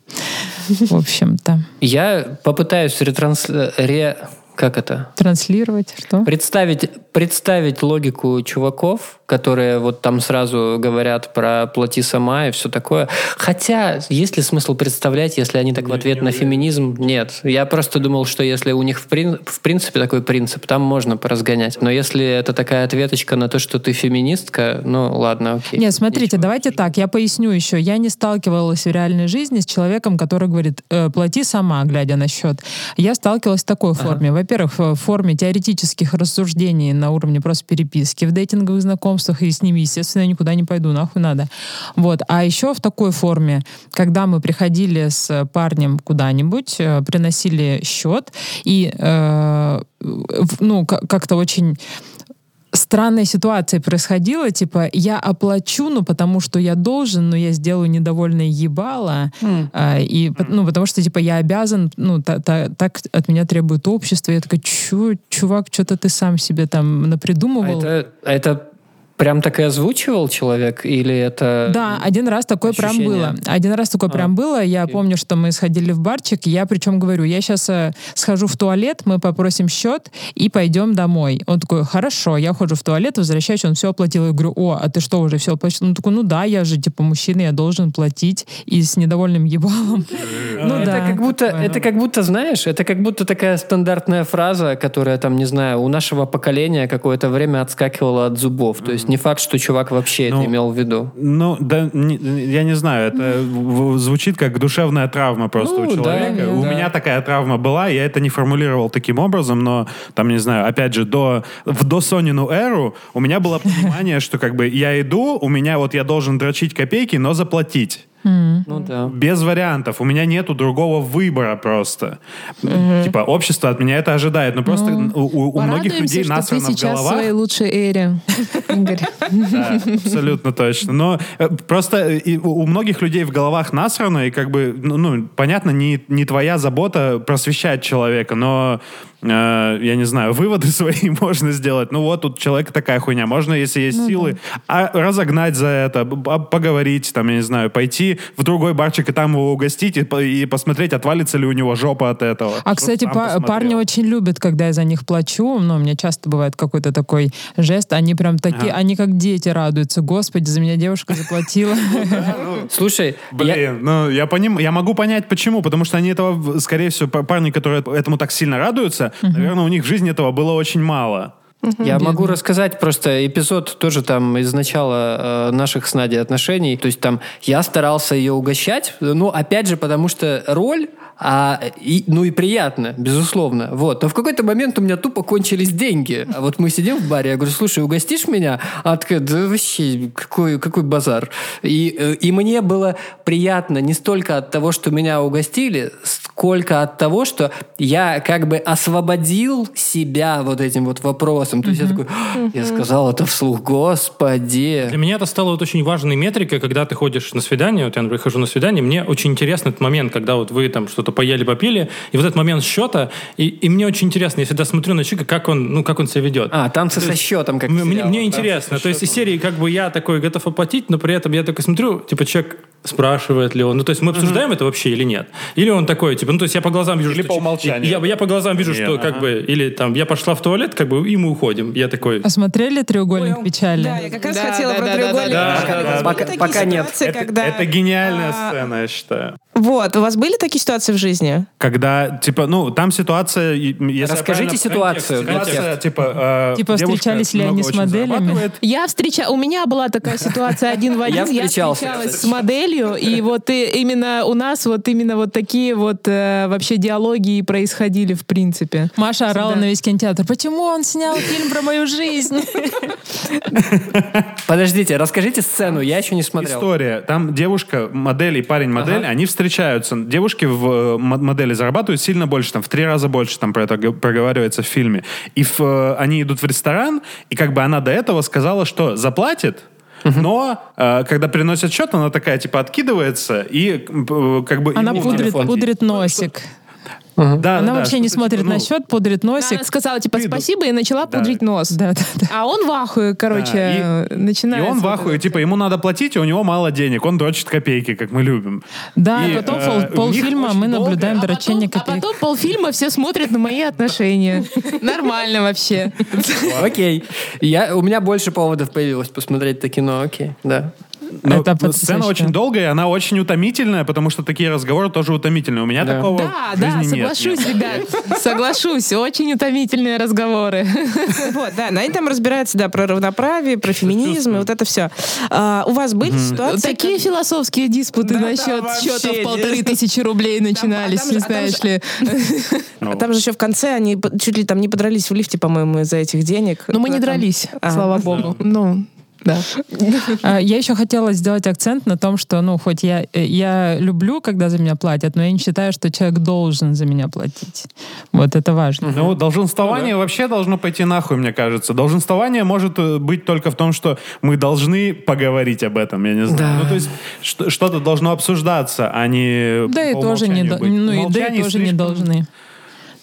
В общем-то. Я попытаюсь ретранс- ре... Как это? Транслировать, что? Представить, представить логику чуваков, которые вот там сразу говорят про «плати сама» и все такое. Хотя, есть ли смысл представлять, если они так в ответ на феминизм? Нет. Я просто думал, что если у них в, прин- в принципе такой принцип, там можно поразгонять. Но если это такая ответочка на то, что ты феминистка, ну ладно, окей. Нет, смотрите, Ничего. давайте так, я поясню еще. Я не сталкивалась в реальной жизни с человеком, который говорит, «Э, плати сама, глядя на счет. Я сталкивалась в такой форме. Во-первых, в форме теоретических рассуждений на уровне просто переписки, в дейтинговых знакомствах, и с ними, естественно, я никуда не пойду, нахуй надо. Вот. А еще в такой форме, когда мы приходили с парнем куда-нибудь, э, приносили счет, и э, ну, как-то очень странная ситуация происходила, типа, я оплачу, ну, потому что я должен, но я сделаю недовольное ебало, а, и, по- ну, потому что, типа, я обязан, ну, та- та- так от меня требует общество. Я такая, чё, чувак, что-то ты сам себе там А напридумывал. это, а это прям так и озвучивал человек? Или это... Да, один раз такое прям ощущение? было. Один раз такое А, прям было. Я окей. помню, что мы сходили в барчик. и Я причем говорю, я сейчас схожу в туалет, мы попросим счет и пойдем домой. Он такой, хорошо. Я ухожу в туалет, возвращаюсь, он все оплатил. Я говорю, о, а ты что, уже все оплатил? Он такой, ну да, я же типа мужчина, я должен платить. И с недовольным ебалом. <laughs> Ну это да. как будто, это как будто, знаешь, это как будто такая стандартная фраза, которая там, не знаю, у нашего поколения какое-то время отскакивала от зубов. То есть не факт, что чувак вообще Ну, это имел в виду. Ну, да, не- я не знаю, это звучит как душевная травма просто Ну, у да, человека. у да. меня такая травма была, я это не формулировал таким образом, но там, не знаю, опять же, до, в досонину эру у меня было понимание, что как бы я иду, у меня вот я должен дрочить копейки, но заплатить. Ну да. Без вариантов. У меня нету другого выбора просто. Типа, общество от меня это ожидает. Но просто у, у- у многих людей что ты насрано в сейчас в головах. своей лучшей эре. Да, абсолютно точно. Но э, просто э, у многих людей в головах насрано, и как бы, ну, ну, понятно, не, не твоя забота просвещать человека, но э, я не знаю, выводы <laughs> свои можно сделать. Ну вот, тут у человека такая хуйня. Можно, если есть силы, а, разогнать за это, поговорить, там, я не знаю, пойти в другой барчик и там его угостить и, и посмотреть, отвалится ли у него жопа от этого. А, кстати, па- посмотрел. парни очень любят, когда я за них плачу. Ну, у меня часто бывает какой-то такой жест. Они прям такие, Ага. они как дети радуются. Господи, за меня девушка заплатила. <laughs> <laughs> Слушай, я- Блин, ну я поним, я могу понять почему, потому что они этого, скорее всего, па- парни, которые этому так сильно радуются, наверное, у них в жизни этого было очень мало. Я могу рассказать просто эпизод тоже там из начала э, наших с Надей отношений. То есть там я старался ее угощать, ну, опять же, потому что роль, а, и, ну и приятно, безусловно. Вот. Но в какой-то момент у меня тупо кончились деньги. А вот мы сидим в баре, я говорю, слушай, угостишь меня? А она такая, да вообще, какой, какой базар. И, э, и мне было приятно не столько от того, что меня угостили, сколько от того, что я как бы освободил себя вот этим вот вопросом. То есть я такой, «А, я сказал это вслух, господи. Для меня это стало вот очень важной метрикой, когда ты ходишь на свидание, вот я, например, хожу на свидание, мне очень интересно этот момент, когда вот вы там что-то поели, попили, и вот этот момент счета, и, и мне очень интересно, я всегда смотрю на человека, как он, ну, как он себя ведет. А, танцы со счетом, как Мне, мне- интересно. То есть из серии как бы я такой готов оплатить, но при этом я такой смотрю, типа человек спрашивает ли он. Ну, то есть мы обсуждаем это вообще или нет? Или он такой, типа, ну, то есть я по глазам вижу, Или что... по умолчанию. Я, я по глазам вижу, Нет, что как ага. бы... Или там, я пошла в туалет, как бы, мы уходим. Я такой... А смотрели «Треугольник печали»? Да, я как раз Да, хотела да, про да, треугольник. да, печали. да, да. Пока- пока нет. ситуации, Это, когда- это гениальная а, сцена, я считаю. Вот, у вас были такие ситуации в жизни? Когда, типа, ну, там ситуация... Если Расскажите ситуацию. Ситуация, типа... э, Типа, встречались ли они с моделями? Я встреча... У меня была такая ситуация один в один. Я встречался, встречалась с моделью, и вот и именно у нас вот именно вот такие вот э, вообще диалоги и происходили в принципе. Маша орала на весь кинотеатр. Почему он снял фильм про мою жизнь. <laughs> Подождите, расскажите сцену, я еще не смотрел. История. Там девушка, модель и парень, модель, они встречаются. Девушки в э, мо- модели зарабатывают сильно больше, там в три раза больше там про это проговаривается в фильме. И в, э, они идут в ресторан, и как бы она до этого сказала, что заплатит, но э, когда приносят счет, она такая типа откидывается и э, как бы Она пудрит, телефон- пудрит носик. Да, Она да, вообще не смотрит типа, на ну, счет, пудрит носик. Она сказала, типа, спасибо, и начала Да. пудрить нос. Да, да, да. А он в ахуе, короче, Да, и- начинает. И он в ахуе, типа, ему надо платить, а у него мало денег. Он дрочит копейки, как мы любим. Да, И, и потом э, пол- полфильма мы долго- наблюдаем А дрочение потом, а копеек. потом полфильма все смотрят на мои отношения. <laughs> Нормально вообще. <laughs> Окей. Я, у меня больше поводов появилось посмотреть это кино, окей, да. Но Это сцена потрясающе. очень долгая, и она очень утомительная, потому что такие разговоры тоже утомительные. У меня Да. такого Да, в да, соглашусь, нет. ребят. Соглашусь. Очень утомительные разговоры. <laughs> Вот, да, но они там разбираются, да, про равноправие, про феминизм, и вот это все. у вас были ситуации... Такие философские диспуты насчет счетов нет. полторы тысячи рублей начинались, там же- а там знаешь ли. <laughs> А там же еще в конце они чуть ли там не подрались в лифте, по-моему, из-за этих денег. Но мы не дрались, А. слава богу. Ну, да. А, Я еще хотела сделать акцент на том, что, ну, хоть я, э, я люблю, когда за меня платят, но я не считаю, что человек должен за меня платить. Вот это важно. Ну, долженствование вообще должно пойти нахуй, мне кажется. Долженствование может э, быть только в том, что мы должны поговорить об этом, я не знаю. Да. Ну, то есть что- что-то должно обсуждаться, а не Да и тоже не, быть. ну, и да и тоже не слишком- должны.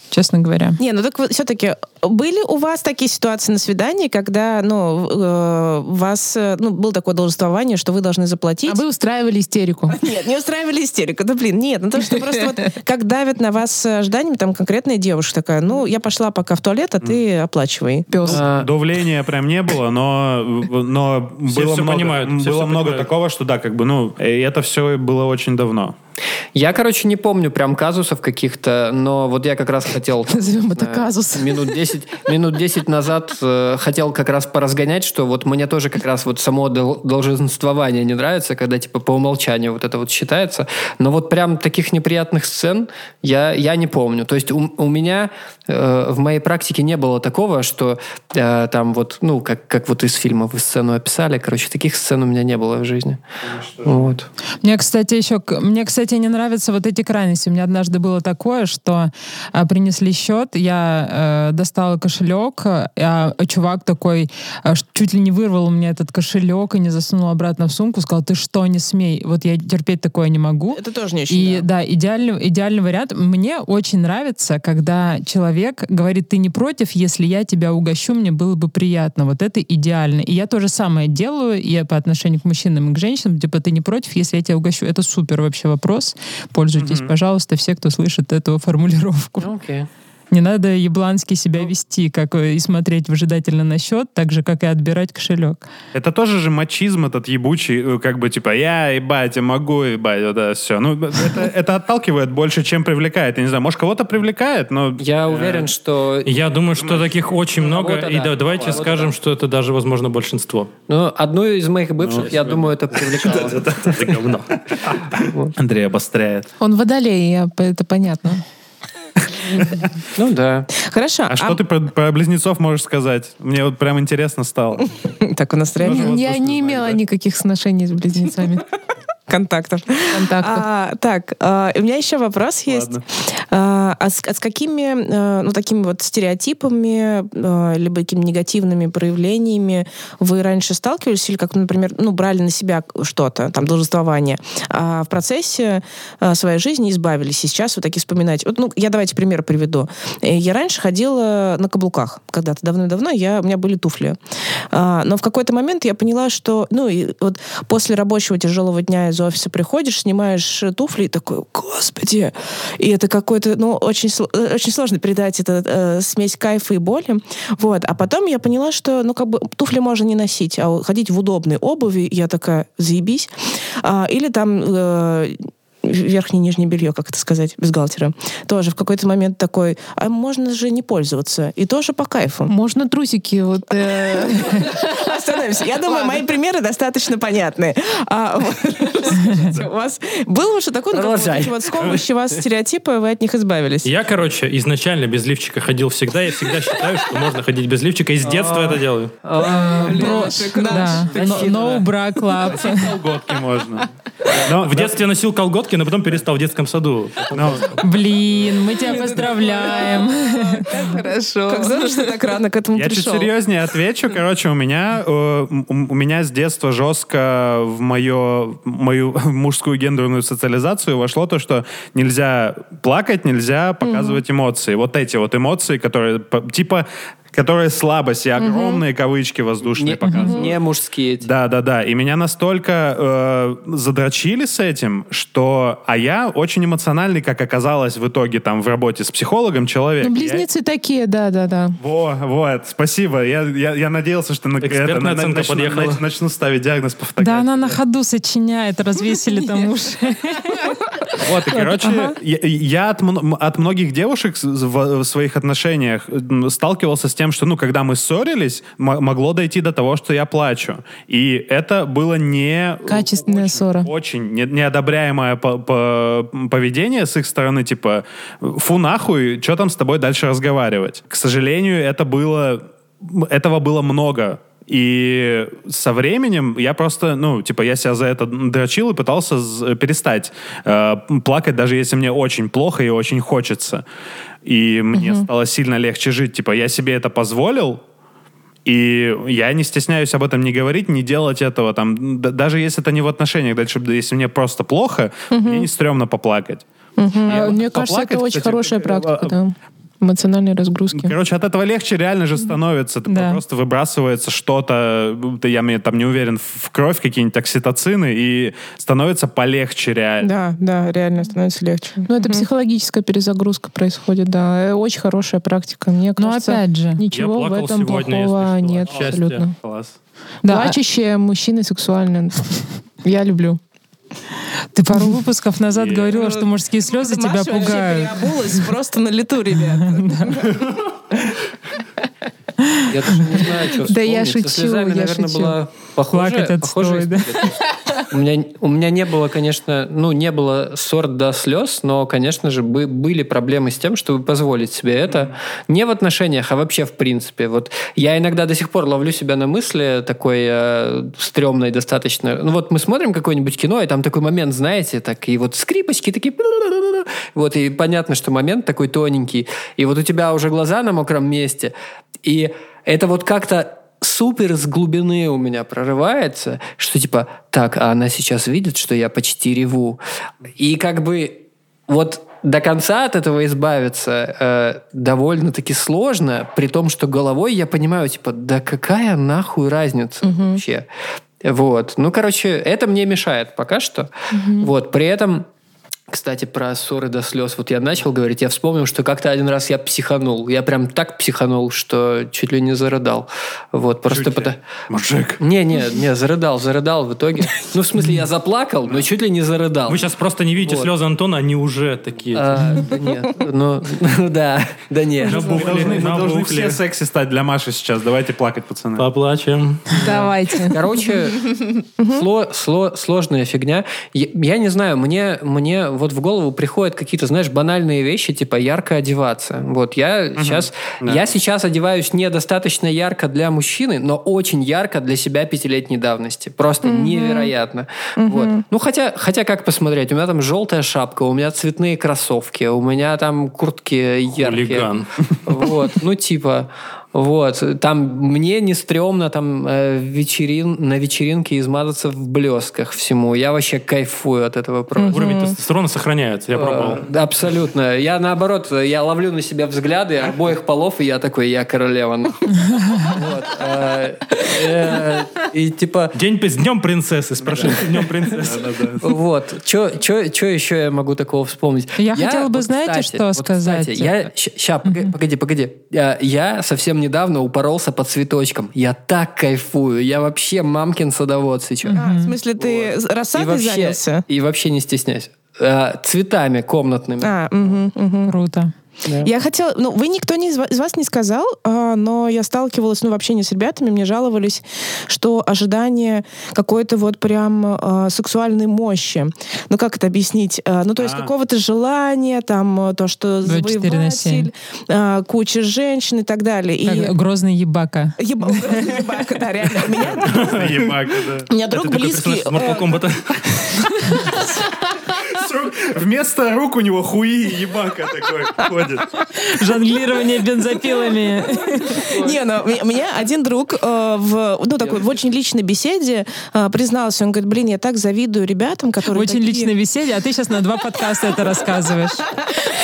Честно говоря. Не, ну так все-таки были у вас такие ситуации на свидании, когда, ну, э, вас, э, ну, было такое должествование, что вы должны заплатить? А вы устраивали истерику. <laughs> Нет, не устраивали истерику. Да блин, нет. Ну то, что просто вот как давят на вас с ожиданиями, там конкретная девушка такая, ну, я пошла пока в туалет, а ты оплачивай. Пес. А, Давления прям не было, но, но Все было много, понимают, было много такого, что да, как бы, ну, и это все было очень давно. Я, короче, не помню прям казусов каких-то, но вот я как раз хотел... <laughs> Назовем это э, казус. Минут 10, минут 10 назад э, хотел как раз поразгонять, что вот мне тоже как раз вот само дол- долженствование не нравится, когда типа по умолчанию вот это вот считается. Но вот прям таких неприятных сцен я, я не помню. То есть у, у меня э, в моей практике не было такого, что э, там вот, ну, как, как вот из фильма вы сцену описали, короче, таких сцен у меня не было в жизни. Вот. Мне, кстати, еще, мне, кстати, не нравятся вот эти крайности. У меня однажды было такое, что а, принесли счет, я э, достала кошелек, а чувак такой а, чуть ли не вырвал у меня этот кошелек и не засунул обратно в сумку, сказал, ты что, не смей. Вот я терпеть такое не могу. Это тоже не очень, И да. да, идеальный, идеальный вариант. Мне очень нравится, когда человек говорит, ты не против, если я тебя угощу, мне было бы приятно. Вот это идеально. И я то же самое делаю и по отношению к мужчинам и к женщинам. Типа, ты не против, если я тебя угощу. Это супер вообще вопрос. Пользуйтесь, пожалуйста, все, кто слышит эту <laughs> формулировку. Окей. Не надо еблански себя вести, как э, и смотреть выжидательно на счет, так же, как и отбирать кошелек. Это тоже же мачизм этот ебучий, э, как бы типа я ебать, я могу ебать, вот это все. Ну, это, <laughs> это отталкивает больше, чем привлекает. Я не знаю, может, кого-то привлекает, но... Я уверен, что Я думаю, что таких очень много. Кого-то И да, да, давайте скажем, да. что это даже, возможно, большинство. Ну, одну из моих бывших, я думаю, это привлекало. Это говно. <laughs> Андрей обостряет. Он водолей, это понятно. Ну да. Хорошо. А что ты про, про близнецов можешь сказать? Мне вот прям интересно стало. Так у нас Тоже Я не имела никаких сношений с близнецами. Контактов. Контактов. А, так, а, у меня еще вопрос есть. Ладно. А, а с, а с какими, э, ну, такими вот стереотипами, э, либо какими негативными проявлениями вы раньше сталкивались, или как, например, ну, брали на себя что-то, там, должествование, а в процессе э, своей жизни избавились, и сейчас вы такие вспоминаете. Вот, ну, я давайте пример приведу. Я раньше ходила на каблуках. Когда-то давно-давно я, у меня были туфли. А, но в какой-то момент я поняла, что, ну, и вот после рабочего тяжелого дня из офиса приходишь, снимаешь туфли и такой, господи, и это какой-то, ну, очень, э, очень сложно передать это э, смесь кайфа и боли. Вот. А потом я поняла, что, ну, как бы туфли можно не носить, а ходить в удобной обуви. Я такая, заебись. А, или там э, верхнее и нижнее белье, как это сказать, бюстгальтера, тоже в какой-то момент такой, а можно же не пользоваться. И тоже по кайфу. Можно трусики вот... э, <laughs> Остановимся. Я думаю, мои примеры достаточно понятны. А, <laughs> у вас было уже такое, как вот сковывающие вас стереотипы, вы от них избавились? Я, короче, изначально без лифчика ходил всегда. Я всегда считаю, что можно ходить без лифчика. И с детства это делаю. No bra club. Колготки можно. Но В детстве носил колготки, но потом перестал в детском саду. ну, Блин, мы тебя поздравляем. Хорошо. Как здорово, что так рано к этому Я чуть пришел. серьезнее отвечу. Короче, у меня, э, у меня с детства жестко в мое, мою <laughs> мужскую гендерную социализацию вошло то, что нельзя плакать, нельзя показывать эмоции. Вот эти вот эмоции, которые типа которые слабость и огромные кавычки воздушные не, показывают. не мужские эти. Да, да, да. И меня настолько э, задрочили с этим, что... А я очень эмоциональный, как оказалось в итоге там в работе с психологом человек. Ну, Я- близнецы такие, да-да-да. во, вот, спасибо. Я, я, я надеялся, что на, Экспертная на- оценка начну, подъехала. нач- начну ставить диагноз по фотографии. Да, она на ходу сочиняет, развесили там <laughs> уши. Вот, и, короче, я, я от, от многих девушек в, в своих отношениях сталкивался с тем, что, ну, когда мы ссорились, могло дойти до того, что я плачу. И это было не... Качественная очень, ссора. Очень не- неодобряемое по- по- поведение с их стороны, типа, фу нахуй, что там с тобой дальше разговаривать? К сожалению, это было... Этого было много. И со временем я просто, ну, типа, я себя за это дрочил и пытался перестать э, плакать, даже если мне очень плохо и очень хочется. И мне стало сильно легче жить. Типа, я себе это позволил, и я не стесняюсь об этом не говорить, не делать этого там, д- даже если это не в отношениях, дальше, если мне просто плохо, мне не стрёмно поплакать. Вот Мне кажется, поплакать, это очень кстати, хорошая э, практика, да. Эмоциональной разгрузки. Короче, от этого легче реально же становится. Ты Да. Просто выбрасывается что-то, да я мне там не уверен, в кровь какие-нибудь окситоцины, и становится полегче реально. Да, да, реально становится легче. Ну, это психологическая перезагрузка происходит, да. Э, Очень хорошая практика. Мне Но кажется, опять же, ничего в этом сегодня, плохого нет от счастья. абсолютно. Класс. да, Плачущие мужчины сексуальные. <laughs> Я люблю. Ты пару выпусков назад говорила, что мужские слезы тебя пугают. переобулась просто на лету, ребята. Я даже не знаю, что Да я шучу, я наверное, шучу. была похожая, Плакать похожая отстой, да. У меня, у меня не было, конечно, ну, не было ссор до слез, но, конечно же, бы- были проблемы с тем, чтобы позволить себе это. Не в отношениях, а вообще в принципе. Вот я иногда до сих пор ловлю себя на мысли такой э, стрёмной достаточно. Ну вот мы смотрим какое-нибудь кино, и там такой момент, знаете, так, и вот скрипочки такие... <laughs> Вот, и понятно, что момент такой тоненький. И вот у тебя уже глаза на мокром месте. И это вот как-то супер с глубины у меня прорывается, что типа, так, а она сейчас видит, что я почти реву. И как бы вот до конца от этого избавиться э, довольно-таки сложно, при том, что головой я понимаю, типа, да какая нахуй разница вообще? Вот. Ну, короче, это мне мешает пока что. Вот. При этом кстати, про ссоры до слез. Вот я начал говорить, я вспомнил, что как-то один раз я психанул. Я прям так психанул, что чуть ли не зарыдал. Вот, просто потому... Мужик. Не, не, не, зарыдал, зарыдал в итоге. Ну, в смысле, я заплакал, но чуть ли не зарыдал. Вы сейчас просто не видите Вот. слезы Антона, они уже такие. А, да нет, ну, ну да, да нет. Мы должны, мы должны все секси стать для Маши сейчас. Давайте плакать, пацаны. Поплачем. Давайте. Короче, сло- сло- сложная фигня. Я, я не знаю, мне, мне вот в голову приходят какие-то, знаешь, банальные вещи, типа ярко одеваться. Вот я сейчас, я сейчас одеваюсь недостаточно ярко для мужчины, но очень ярко для себя пятилетней давности. Просто невероятно. Вот. Ну, хотя, хотя как посмотреть? У меня там желтая шапка, у меня цветные кроссовки, у меня там куртки яркие. Хулиган. Вот, ну типа, вот, там мне не стрёмно там э, вечерин, на вечеринке измазаться в блесках всему. Я вообще кайфую от этого просто. Уровень тестостерона сохраняется, я пробовал. Э, Абсолютно. Я наоборот, я ловлю на себя взгляды обоих полов, и я такой, я королева. э, И типа, День с днем принцессы, с прошедшим днем принцессы. вот. Что еще я могу такого вспомнить? Я хотела бы, знаете, что сказать? я, ща, погоди, погоди. Я, я совсем недавно упоролся по цветочкам. Я так кайфую. Я вообще мамкин садовод сейчас. А, в смысле, ты И рассадой вообще, занялся? и вообще не стесняйся. э, цветами комнатными. А, мгм, мгм. Круто. Я хотела, ну, вы никто не из из вас не сказал, а, но я сталкивалась, ну, в общении с ребятами, мне жаловались, что ожидание какой-то вот прям а, сексуальной мощи. Ну, как это объяснить? А, ну, то есть А. какого-то желания, там, то, что 24 на 7. завоеватель, а, куча женщин и так далее. И... Как грозный ебака. Еба- ебака, да, реально. Меня, Ебака, да. у меня друг близкий... э, Вместо рук у него хуи и ебака такой ходит. Жонглирование бензопилами. Не, ну, меня один друг э, в, ну, такой, в очень личной беседе э, признался, он говорит, блин, я так завидую ребятам, которые Очень личное веселье, а ты сейчас на два подкаста это рассказываешь.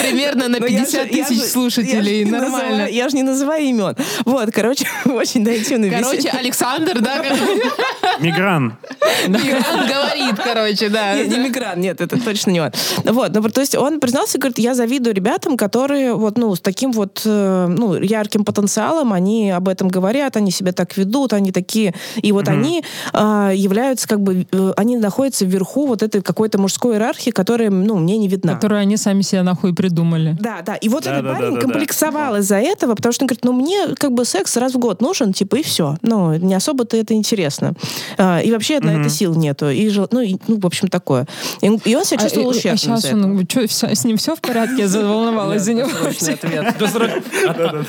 Примерно на Ну, я 50 же- я тысяч слушателей. Нормально. я же не называю имен. Вот, короче, <laughs> очень интимный Короче, Александр, да, Мигран. <laughs> он говорит, короче, да. Не мигрант, нет, это точно не он. Вот, ну, то есть он признался, говорит, я завидую ребятам, которые вот, ну, с таким вот, э, ну, ярким потенциалом, они об этом говорят, они себя так ведут, они такие, и вот они а, являются как бы, э, они находятся вверху вот этой какой-то мужской иерархии, которая, ну, мне не видна. Которую они сами себе нахуй придумали. Да, да. И вот Да, этот да, парень да, да, комплексовал из-за этого, потому что он говорит, ну мне как бы секс раз в год нужен, типа, и все. Ну, не особо-то это интересно. А, и вообще на это сил нету. И, ну, и, ну, в общем, такое. И, он- и он себя чувствовал а, ущербным сейчас он, всё- с ним все в порядке? Я заволновалась за него. Срочный ответ.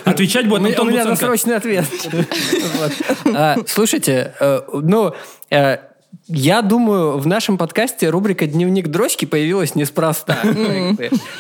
Отвечать будет меня, у Антон меня досрочный ответ. <laughs> А, Слушайте, э, ну, э, я думаю, в нашем подкасте рубрика «Дневник дрочки» появилась неспроста. <laughs>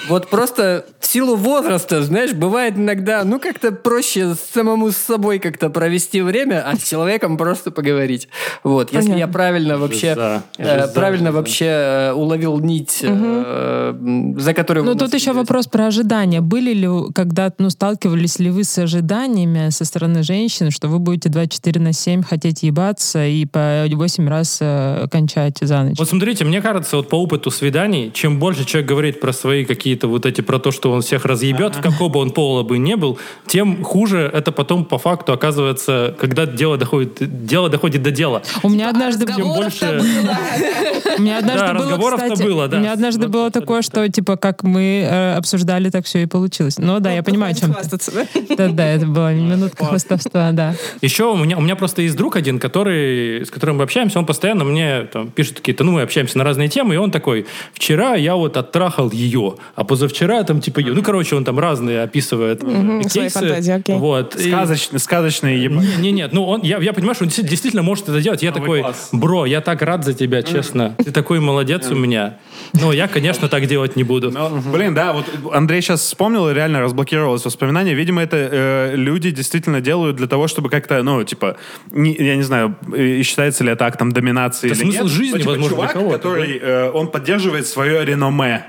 Вот просто в силу возраста, знаешь, бывает иногда, ну, как-то проще самому с собой как-то провести время, а с человеком просто поговорить. Вот, если я правильно вообще, э, правильно вообще э, уловил нить, э, за которую Ну, тут еще вопрос про ожидания. Были ли, когда, ну, сталкивались ли вы с ожиданиями со стороны женщин, что вы будете 24 на 7 хотеть ебаться и по 8 раз э, кончать за ночь? Вот смотрите, мне кажется, вот по опыту свиданий, чем больше человек говорит про свои какие-то вот эти, про то, что он всех разъебет, в какого бы он пола бы не был, тем хуже это потом по факту оказывается, когда дело доходит, дело доходит до дела. У меня однажды... Чем больше... <laughs> У меня однажды Да, было, разговоров-то кстати, было, да. У меня однажды Вот было это такое, да. что, типа, как мы э, обсуждали, так все и получилось. Ну да, я понимаю, о чем ты. Хвастаться, да? Да, да, это была минутка хвастовства, да. Еще у меня, у меня просто есть друг один, который, с которым мы общаемся, он постоянно мне там, пишет какие-то, ну, мы общаемся на разные темы, и он такой, вчера я вот оттрахал ее, а позавчера там типа ее. Ну, короче, он там разные описывает свои кейсы. фантазии, окей. Вот. И- сказочные ебаки. Не, не, нет, ну он, я, я понимаю, что он действительно, может это делать. Я Новый такой, класс. бро, я так рад за тебя, честно. Ты такой молодец у меня. Но я, конечно, так делать не буду. Ну, Блин, да, вот Андрей сейчас вспомнил и реально разблокировалось воспоминание. Видимо, это э, люди действительно делают для того, чтобы как-то, ну, типа, не- я не знаю, считается ли это актом доминации Это или смысл нет. жизни, Но, типа, возможно, для чувак, кого-то, который, э, он поддерживает свое реноме.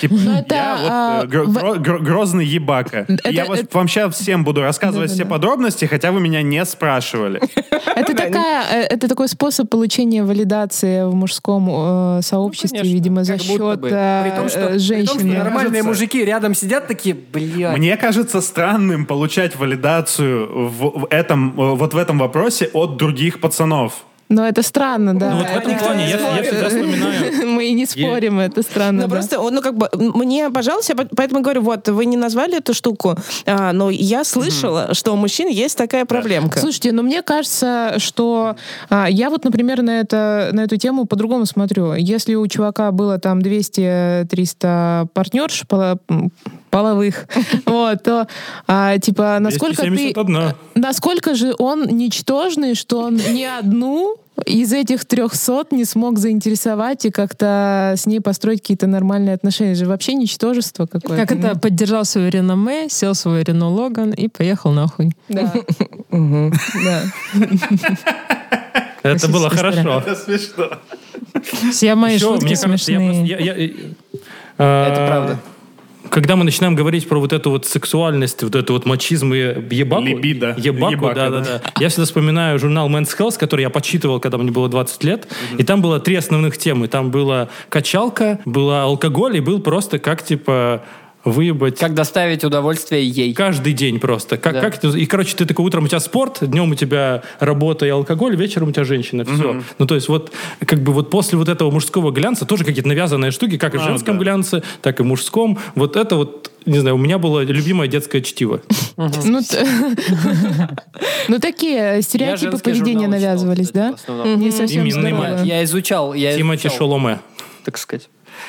Типа, это, я вот, а, э, грозный ебака. Я вам сейчас всем буду рассказывать все подробности, хотя вы меня не спрашивали. Это, такая, э, это такой способ получения валидации в мужском э, сообществе, видимо, за счет женщины. нормальные мужики рядом сидят такие, блядь. Мне кажется странным получать валидацию в, этом, вот в этом вопросе от других пацанов. Но это странно, да. Ну, вот в этом Это плане никто я- я всегда вспоминаю. <laughs> Мы и не спорим, это странно. Ну, да. просто, он, ну, как бы, мне, пожалуйста, поэтому говорю, вот, вы не назвали эту штуку, а, но я слышала, что у мужчин есть такая проблемка. Слушайте, ну мне кажется, что а, я вот, например, на, это, на эту тему по-другому смотрю. Если у чувака было там 200-300 партнерш половых, <laughs> вот, то а, типа насколько ты... 271. Насколько же он ничтожный, что он ни одну из этих трехсот не смог заинтересовать и как-то с ней построить какие-то нормальные отношения. Это же вообще ничтожество какое-то. Как это, поддержал свое реноме, сел в свой Рено Логан и поехал нахуй. Да. <laughs> Это было хорошо. Это смешно. Все мои шутки смешные. э, Это правда. Когда мы начинаем говорить про вот эту вот сексуальность, вот эту вот мачизм и ебаку, Либидо. ебаку, Ебака, да, да, да. Я всегда вспоминаю журнал Men's Health, который я почитывал, когда мне было 20 лет, и там было три основных темы. Там была качалка, была алкоголь, и был просто как, типа, выебать Как доставить удовольствие ей. каждый день просто. Как, Да. как это- и, короче, ты такой, утром у тебя спорт, днем у тебя работа и алкоголь, вечером у тебя женщина. Все. Ну, то есть вот как бы вот после вот этого мужского глянца тоже какие-то навязанные штуки, как и в А, женском да. глянце, так и в мужском. Вот это вот, не знаю, у меня было любимое детское чтиво. Ну, <laughs> ну, такие стереотипы поведения навязывались, да? Не совсем. Я изучал, я Тимати Шоломе. так сказать.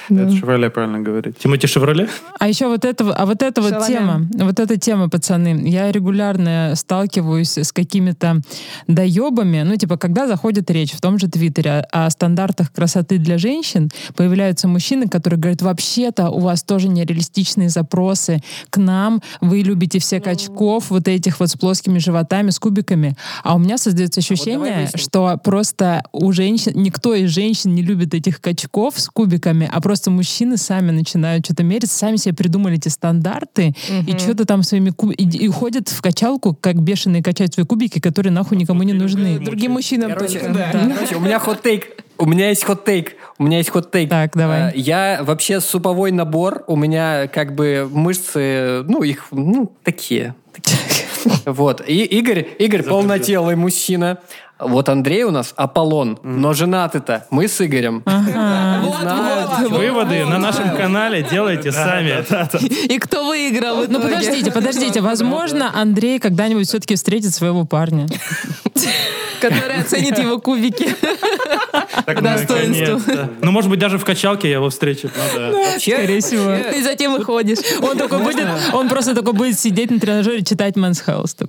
Это Шевроле правильно говорить. Тимати Шевроле? А еще вот это, а вот эта вот тема, вот эта тема, пацаны, я регулярно сталкиваюсь с какими-то доебами, ну, типа, когда заходит речь в том же Твиттере о, о стандартах красоты для женщин, появляются мужчины, которые говорят, вообще-то у вас тоже нереалистичные запросы. К нам, вы любите все качков, вот этих вот с плоскими животами, с кубиками, а у меня создается ощущение, выясним. что просто у женщин, никто из женщин не любит этих качков с кубиками, а просто мужчины сами начинают что-то мерить, сами себе придумали эти стандарты, и что-то там своими куб... и, и уходят в качалку, как бешеные качают свои кубики, которые нахуй никому не нужны. Другим мужчинам Короче, только. да. Короче, у меня хот-тейк. У меня есть хот-тейк. У меня есть хот-тейк. Так, давай. Э, Я вообще суповой набор. У меня как бы мышцы, ну, их, ну, такие. <laughs> Вот. И Игорь, Игорь полнотелый мужчина. Вот Андрей у нас Аполлон. Но женаты-то мы с Игорем. <laughs> Выводы на нашем канале делайте сами. И кто выиграл Ну подождите, подождите, <laughs> возможно, Андрей когда-нибудь все-таки встретит своего парня. <laughs> Который оценит его кубики. Так, достоинству. наконец-то. Ну, может быть, даже в качалке я его встречу. Вообще, Скорее всего. И затем выходишь. Он такой будет, он просто такой будет сидеть на тренажере, читать Men's Health.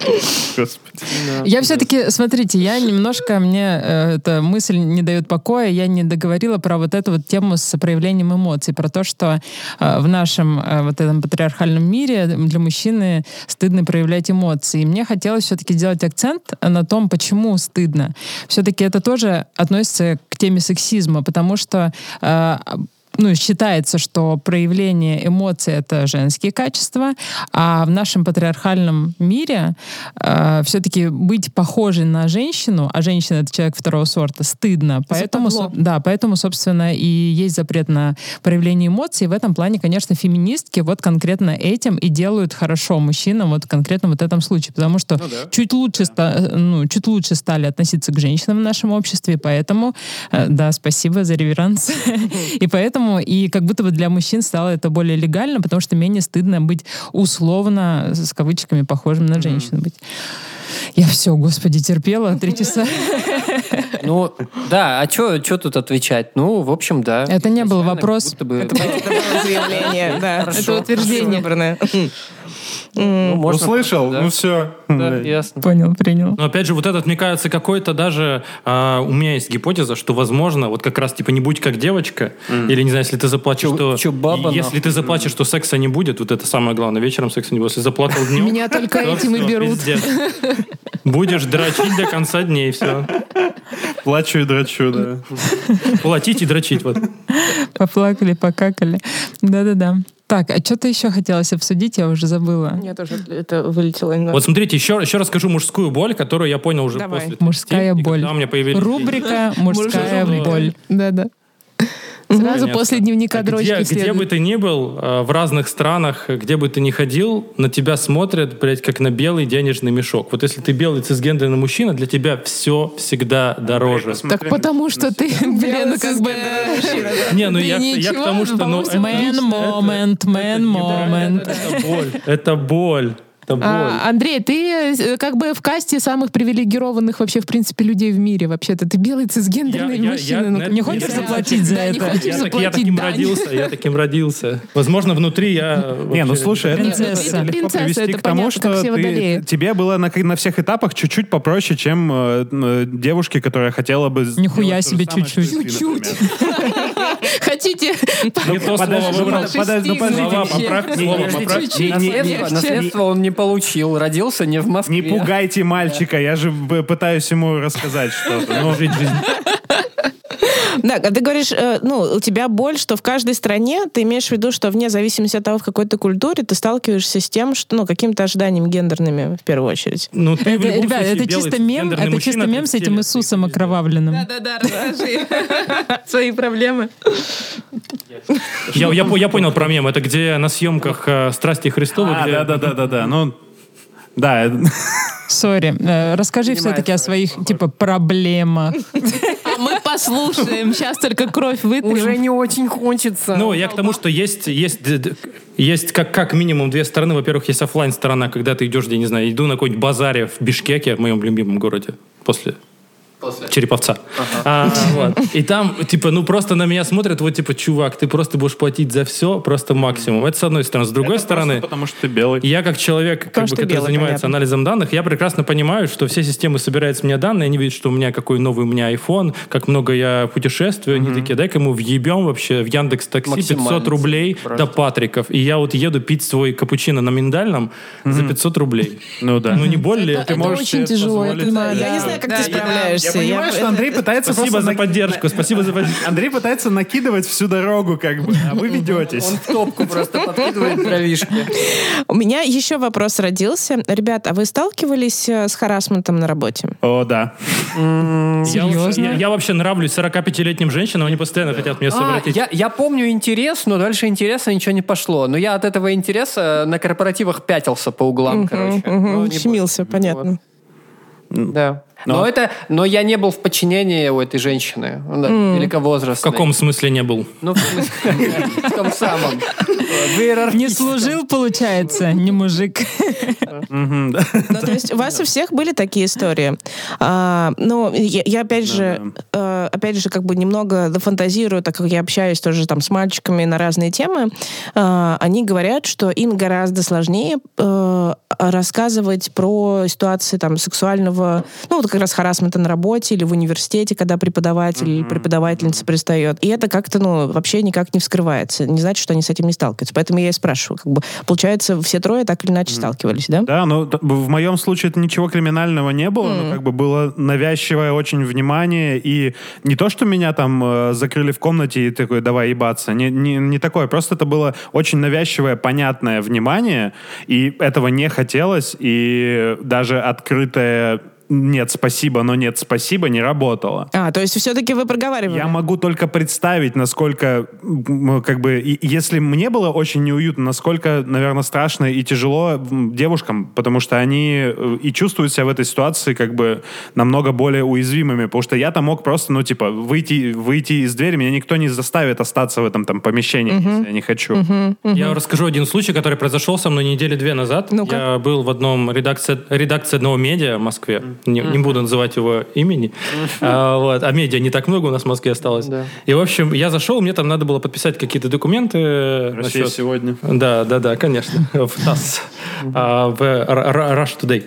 <laughs> Я все-таки, смотрите, я немножко, мне э, эта мысль не дает покоя, я не договорила про вот эту вот тему с проявлением эмоций, про то, что э, в нашем э, вот этом патриархальном мире для мужчины стыдно проявлять эмоции. И мне хотелось все-таки сделать акцент на том, почему стыдно. Все-таки это тоже относится к теме сексизма, потому что ну, считается, что проявление эмоций это женские качества, а в нашем патриархальном мире э, все-таки быть похожей на женщину, а женщина это человек второго сорта, стыдно. Поэтому, со- да, поэтому, собственно, и есть запрет на проявление эмоций. В этом плане, конечно, феминистки вот конкретно этим и делают хорошо мужчинам вот конкретно вот в этом случае, потому что чуть лучше, ста- ну, чуть лучше стали относиться к женщинам в нашем обществе, и поэтому, э, да, спасибо за реверанс. <laughs> И поэтому, и как будто бы для мужчин стало это более легально, потому что менее стыдно быть условно, с кавычками, похожим на женщину быть. Я все, господи, терпела <laughs> три часа. ну, да, а что тут отвечать? Ну, в общем, да. Это не был вопрос. Это было заявление, <laughs> да. Это утверждение. Ну, можно Услышал? да. Ну все. Да, ясно. Понял, принял. Но опять же, вот этот, мне кажется, какой-то даже... а, у меня есть гипотеза, что, возможно, вот как раз, типа, не будь как девочка, или, не знаю, если ты заплачешь, Чё- что... чё баба, Если нахуй? ты заплачешь, что секса не будет, вот это самое главное, вечером секса не будет. Если заплакал днем... Меня только то этим и берут. Будешь дрочить до конца дней, все. Плачу и драчу, да. Платить и дрочить, вот. Поплакали, покакали. Да-да-да. Так, а что-то еще хотелось обсудить, я уже забыла. Я тоже это вылетело. немного. Вот смотрите, еще, еще расскажу мужскую боль, которую я понял уже Давай. после. Мужская 30, и боль. когда у меня появились Рубрика «Мужская Мужская боль». Да-да. Сразу Понятно. после дневника А где, дрочки где бы следует. ты ни был, э, в разных странах, где бы ты ни ходил, на тебя смотрят, блядь, как на белый денежный мешок. Вот если ты белый цисгендерный мужчина, для тебя все всегда дороже. Так потому что ты, <laughs> блин, ну как бы... Не, ну я, я к тому, что... Ну, Man moment, man moment. Это боль. Это боль. Это боль. А, Андрей, ты э, как бы в касте самых привилегированных вообще, в принципе, людей в мире. Вообще-то ты белый цисгендерный Я- я- мужчина. я- ну, на- как Не хочешь заплатить за Да, это? Я, я таким родился, я таким родился. Возможно, внутри я... Не, ну слушай, это, Принцесса. это к тому, что тебе было на, всех этапах чуть-чуть попроще, чем э, э, девушке, которая хотела бы Нихуя себе чуть-чуть. например. <laughs> Хотите? Подожди, ну, подожди, ну, чуть-чуть. Наследство он не получил. Родился не в Москве. Не пугайте мальчика, я же пытаюсь ему рассказать что-то. Ну, Жить жизнь. Да, а ты говоришь, э, ну, у тебя боль, что в каждой стране ты имеешь в виду, что вне зависимости от того, в какой ты культуре, ты сталкиваешься с тем, что, ну, какими-то ожиданиями гендерными, в первую очередь. Ну, ты в Это, любом ребят, это чисто мем, это мужчина, чисто мем с 30 этим Иисусом окровавленным. Да-да-да, расскажи <laughs> свои проблемы. Я, я, по- я понял про мем. Это где на съемках э, «Страсти Христовы», А, где- да-да-да-да-да. Ну, да, это- Сори, э, расскажи все-таки о своих, типа, проблемах. <laughs> Послушаем. Сейчас только кровь вытрем. Уже не очень хочется. Ну, я к тому, что есть, есть, есть как, как минимум две стороны. Во-первых, есть оффлайн сторона, когда ты идешь, я не знаю, иду на какой-нибудь базаре в Бишкеке, в моем любимом городе, после Череповца. А, <laughs> вот. И там, типа, ну просто на меня смотрят, вот, типа, чувак, ты просто будешь платить за все, просто максимум. Это с одной стороны. С другой это стороны, потому что ты белый. я как человек, как бы, который белый, занимается понятно. анализом данных, я прекрасно понимаю, что все системы собирают с меня данные, они видят, что у меня какой новый у меня iPhone, как много я путешествую, они такие, дай-ка мы въебем вообще в Яндекс Такси 500 Максимально рублей просто. до Патриков. И я вот еду пить свой капучино на миндальном за 500 рублей. Ну да. Ну не более. Это очень тяжело, я понимаю. Я не знаю, как Да, ты справляешься. Я понимаю, что Андрей пытается Спасибо просто за поддержку, спасибо за поддержку. Андрей пытается накидывать всю дорогу, как бы, а вы ведетесь. Он в топку просто подкидывает дровишки. У меня еще вопрос родился. Ребят, а вы сталкивались э, с харасментом на работе? О, да. Я, Серьезно? я- я вообще нравлюсь 45-летним женщинам, они постоянно хотят меня А, совратить. я, я помню интерес, но дальше интереса ничего не пошло. Но я от этого интереса на корпоративах пятился по углам, короче. Ну, Щемился, больше. понятно. Да. Но- Но это, но я не был в подчинении у этой женщины, да, В великовозрастной. каком смысле не был? Ну, в смысле, в том самом. В. Не служил, получается, не мужик. Ну, то есть у вас у всех были такие истории. А, ну, я, я опять же, э, опять же, как бы немного дофантазирую, так как я общаюсь тоже там с мальчиками на разные темы. А, они говорят, что им гораздо сложнее э, рассказывать про ситуации там сексуального, ну, вот как раз харасмента на работе или в университете, когда преподаватель или преподавательница пристает. И это как-то, ну, вообще никак не вскрывается. Не значит, что они с этим не сталкиваются. Поэтому я и спрашиваю. Как бы, получается, все трое так или иначе сталкивались, да? Да, т- в моем случае это ничего криминального не было, но как бы было навязчивое очень внимание, и не то, что меня там э, закрыли в комнате и такой, давай ебаться, не, не, не такое, просто это было очень навязчивое, понятное внимание, и этого не хотелось, и даже открытое нет, спасибо, но нет, спасибо не работало. А, то есть все-таки вы проговаривали? Я могу только представить, насколько, как бы, и- если мне было очень неуютно, насколько, наверное, страшно и тяжело девушкам, потому что они э, и чувствуют себя в этой ситуации как бы намного более уязвимыми, потому что я там мог просто, ну, типа, выйти, выйти из двери, меня никто не заставит остаться в этом там помещении, если я не хочу. Я расскажу один случай, который произошел со мной недели две назад. Ну-ка. Я был в одном редакции, редакции одного медиа в Москве. Не, не буду называть его имени. А, вот. а медиа не так много у нас в Москве осталось. Да. И, в общем, я зашел, мне там надо было подписать какие-то документы. Россия насчет- сегодня. Да, да, да, конечно. <laughs> В ТАСС. А, В Rush Today.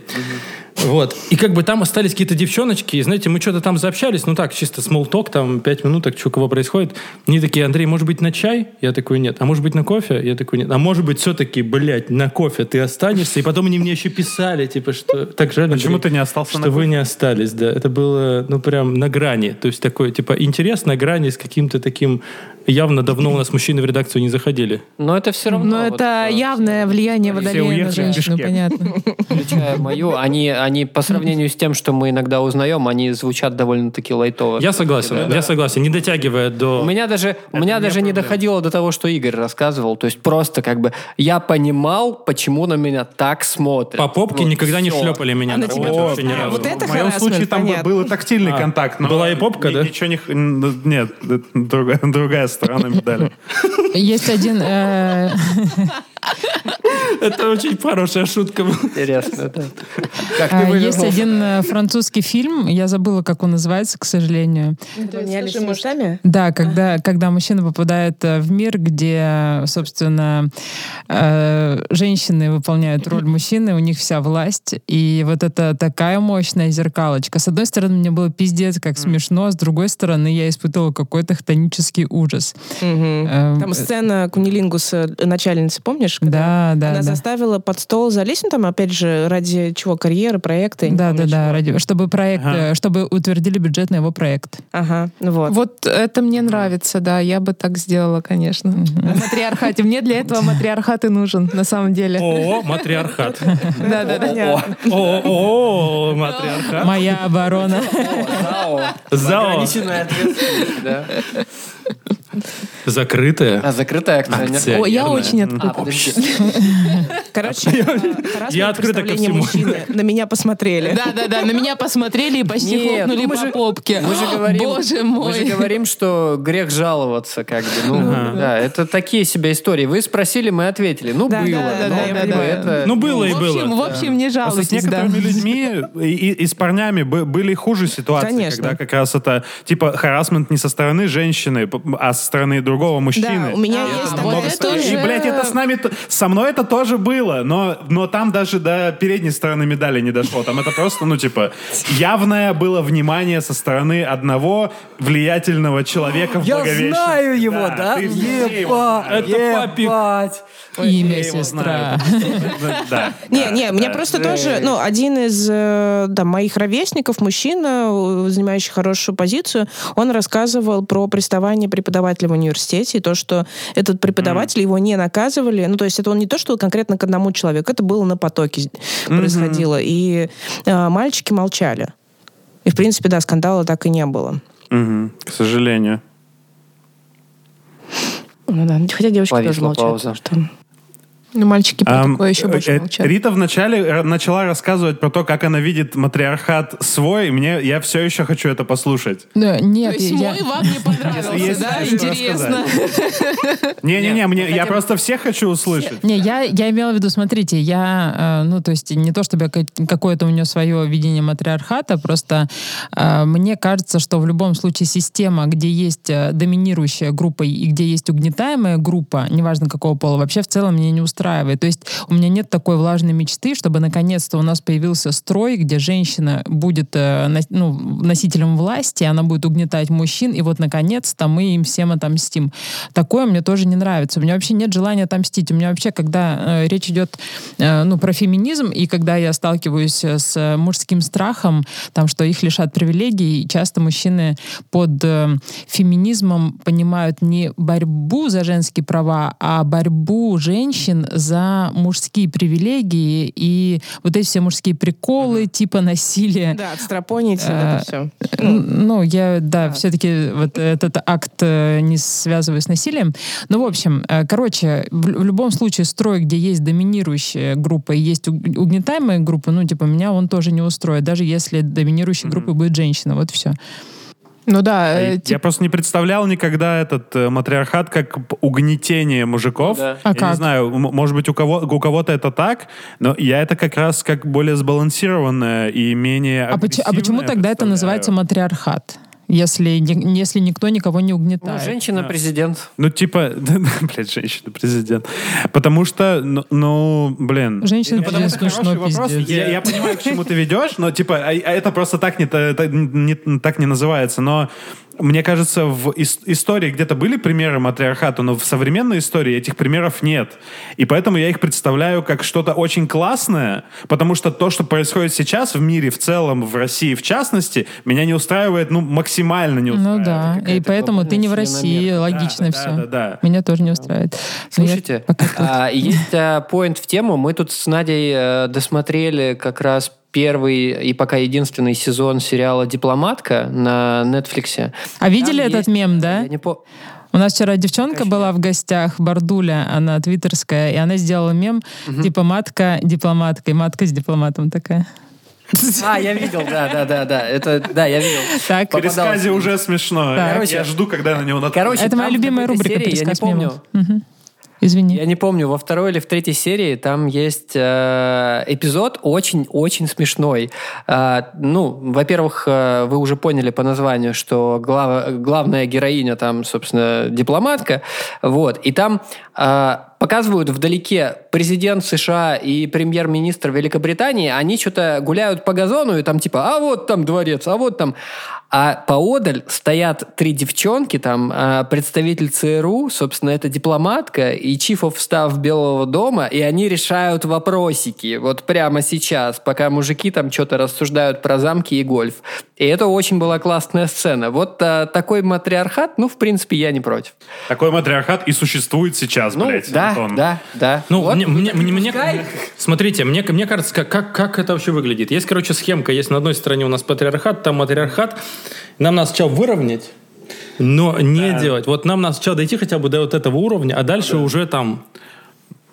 Вот. И как бы там остались какие-то девчоночки, и, знаете, мы что-то там заобщались, ну так, чисто small talk, там, пять минуток, что кого происходит. Они такие, Андрей, может быть, на чай? Я такой, нет. А может быть, на кофе? Я такой, нет. А может быть, все-таки, блядь, на кофе ты останешься? И потом они мне еще писали, типа, что так жаль, Почему Андрей, ты не остался что вы не остались, да. Это было, ну, прям на грани. То есть такой, типа, интерес на грани с каким-то таким... Явно давно у нас мужчины в редакцию не заходили. Но это все равно. Но вот, это э, явное влияние водолея на женщину, понятно. включая мою, они, они по сравнению с тем, что мы иногда узнаем, они звучат довольно-таки лайтово. Я согласен, я согласен. Не дотягивая до... У меня даже, у меня даже не доходило до того, что Игорь рассказывал. То есть просто как бы я понимал, почему на меня так смотрят. По попке Вот никогда не шлепали меня. А на тебя вообще ни разу. вот это в моем случае там был и тактильный А, контакт. но была и попка, ни- да? Ничего не... Нет, это другая, другая сторона медали. Есть один... Это очень хорошая шутка была. Интересно, да. Как ты вывернулся? Есть один э, французский фильм, я забыла, как он называется, к сожалению. Поменялись местами? Да, когда, когда мужчина попадает э, в мир, где, собственно, э, женщины выполняют роль мужчины, у них вся власть, и вот это такая мощная зеркалочка. С одной стороны, мне было пиздец как смешно, с другой стороны, я испытывала какой-то хтонический ужас. Эм, Там сцена Кунилингуса, начальницы, помнишь? Да, да, Она да. заставила под стол залезть, ну там, опять же, ради чего, карьеры, не Да, да, да, ради, чтобы проект, Ага. э, чтобы утвердили бюджет на его проект. Ага, ну вот. Вот это мне нравится, да, я бы так сделала, конечно. В матриархате. Мне для этого матриархат и нужен, на самом деле. О, матриархат. Да, да, да. О, матриархат. Моя оборона. Зао. Зао. Ограниченная ответственность, да. Закрытая. А, закрытая акционерная. Акция. О, я очень А, открыта. подожди. <laughs> Короче, э, я мои открыта ко всему. мужчины на меня посмотрели. Да, да, да, на меня посмотрели и почти Нет, хлопнули ну по же- попке. Мы же говорим, Боже мы же мой. говорим, что грех жаловаться, как бы. Ну, да, это такие себе истории. Вы спросили, мы ответили. Ну, Да, было. да, да, ну, да, понимаю. это- Ну, было и в общем, было. в общем, не Просто с жалуйтесь, да. некоторыми людьми и, с парнями бы- были хуже ситуации, Конечно. когда как раз это типа харасмент не со стороны женщины, а со стороны другого мужчины. Да, у меня А, есть вот такая это история. уже- И, блядь, это с нами, со мной это тоже было, но, но там даже до передней стороны медали не дошло. Там это просто, ну, типа, явное было внимание со стороны одного влиятельного человека в Я знаю его, да? ты знаешь. Это папик. Ебать. Имя Я его сестра. Да. Не, не, мне просто тоже, ну, один из э, да, моих ровесников, мужчина, э, занимающий хорошую позицию, он рассказывал про приставание преподавателя в университете, и то, что этот преподаватель, его не наказывали, ну, то есть это он не то, что конкретно к одному человеку, это было на потоке происходило, и э, мальчики молчали. И, в принципе, да, скандала так и не было. Мгм, К сожалению. Ну да, хотя девочки тоже Повисла молчат. пауза. что- Ну, мальчики про такое еще больше э, молчат. Рита вначале начала рассказывать про то, как она видит матриархат свой. Мне я все еще хочу это послушать. Да, То Нет, есть я- мой вам не понравился, да? Интересно. Не-не-не, <laughs> мне я просто всех хочу услышать. Не, я, я имела в виду, смотрите, я, э, ну, то есть не то, чтобы какое-то у нее свое видение матриархата, просто э, мне кажется, что в любом случае система, где есть доминирующая группа и где есть угнетаемая группа, неважно какого пола, вообще в целом меня не устраивает. То есть у меня нет такой влажной мечты, чтобы наконец-то у нас появился строй, где женщина будет э, ну, носителем власти, она будет угнетать мужчин, и вот наконец-то мы им всем отомстим. Такое мне тоже не нравится. У меня вообще нет желания отомстить. У меня вообще, когда э, речь идет э, ну, про феминизм, и когда я сталкиваюсь э, с мужским страхом, там, что их лишат привилегий, часто мужчины под э, феминизмом понимают не борьбу за женские права, а борьбу женщин за мужские привилегии и вот эти все мужские приколы, типа насилия. Да, отстрапонить Э, это все. Ну, я, да, все-таки вот этот акт э, не связываю с насилием. Ну, в общем, э, короче, в, в любом случае строй, где есть доминирующая группа и есть уг- угнетаемая группа, ну, типа, меня он тоже не устроит, даже если доминирующей группой будет женщина. Вот все. Ну да, э, Я типа, просто не представлял никогда этот э, матриархат как угнетение мужиков. Да. А я как? не знаю, может быть, у, кого, у кого-то это так, но я это как раз как более сбалансированное и менее А, поч- а почему тогда это называется матриархат? Если, если никто никого не Ну, угнетает. женщина-президент. Ну, типа, <laughs> блядь, женщина-президент. Потому что, ну, ну, блин. Женщина Ну, потому что смешно, вопрос. пиздец. Я, я понимаю, к чему ты ведешь, но, типа, а, а это просто так не, та- не- так не называется. Но мне кажется, в ис- истории где-то были примеры матриархата, но в современной истории этих примеров нет. И поэтому я их представляю как что-то очень классное, потому что то, что происходит сейчас в мире в целом, в России в частности, меня не устраивает, ну, максимально не устраивает. Ну да, и поэтому ты не в России, логично Да, все. да, да, да. Меня тоже не устраивает. Но Слушайте, а, есть а, поинт в тему. Мы тут с Надей э, досмотрели как раз первый и пока единственный сезон сериала «Дипломатка» на Netflix. А видели Там этот есть- мем, да? Я не по- У нас вчера девчонка была в гостях, Бардуля, она твиттерская, и она сделала мем, типа матка дипломатка, и матка с дипломатом такая. А, я видел, да, да, да, да. Это, да, я видел. Так, В пересказе уже смешно. Так. Я- Короче- я жду, когда на него наткнусь. Короче, Это моя любимая рубрика серии, я не «Пересказ помню, мемов». Извини. Я не помню, во второй или в третьей серии там есть э, эпизод очень-очень смешной. А, ну, во-первых, э, вы уже поняли по названию, что глав- главная героиня там, собственно, дипломатка. Вот. И там э, показывают вдалеке президент США и премьер-министр Великобритании, они что-то гуляют по газону, и там типа, а вот там дворец, а вот там... А поодаль стоят три девчонки, там а, представитель ЦРУ, собственно, это дипломатка и chief of staff Белого дома, и они решают вопросики вот прямо сейчас, пока мужики там что-то рассуждают про замки и гольф. И это очень была классная сцена. Вот а, такой матриархат, ну, в принципе, я не против. Такой матриархат и существует сейчас, Ну, блядь, да, Антон. да, да. Ну, Вот, мне, мне- мне- пускай. смотрите, мне, мне кажется, как, как, как это вообще выглядит. Есть, короче, схемка. Есть на одной стороне у нас патриархат, там матриархат. Нам надо сначала выровнять, Но не делать. Вот нам надо сначала дойти хотя бы до вот этого уровня, а дальше уже там...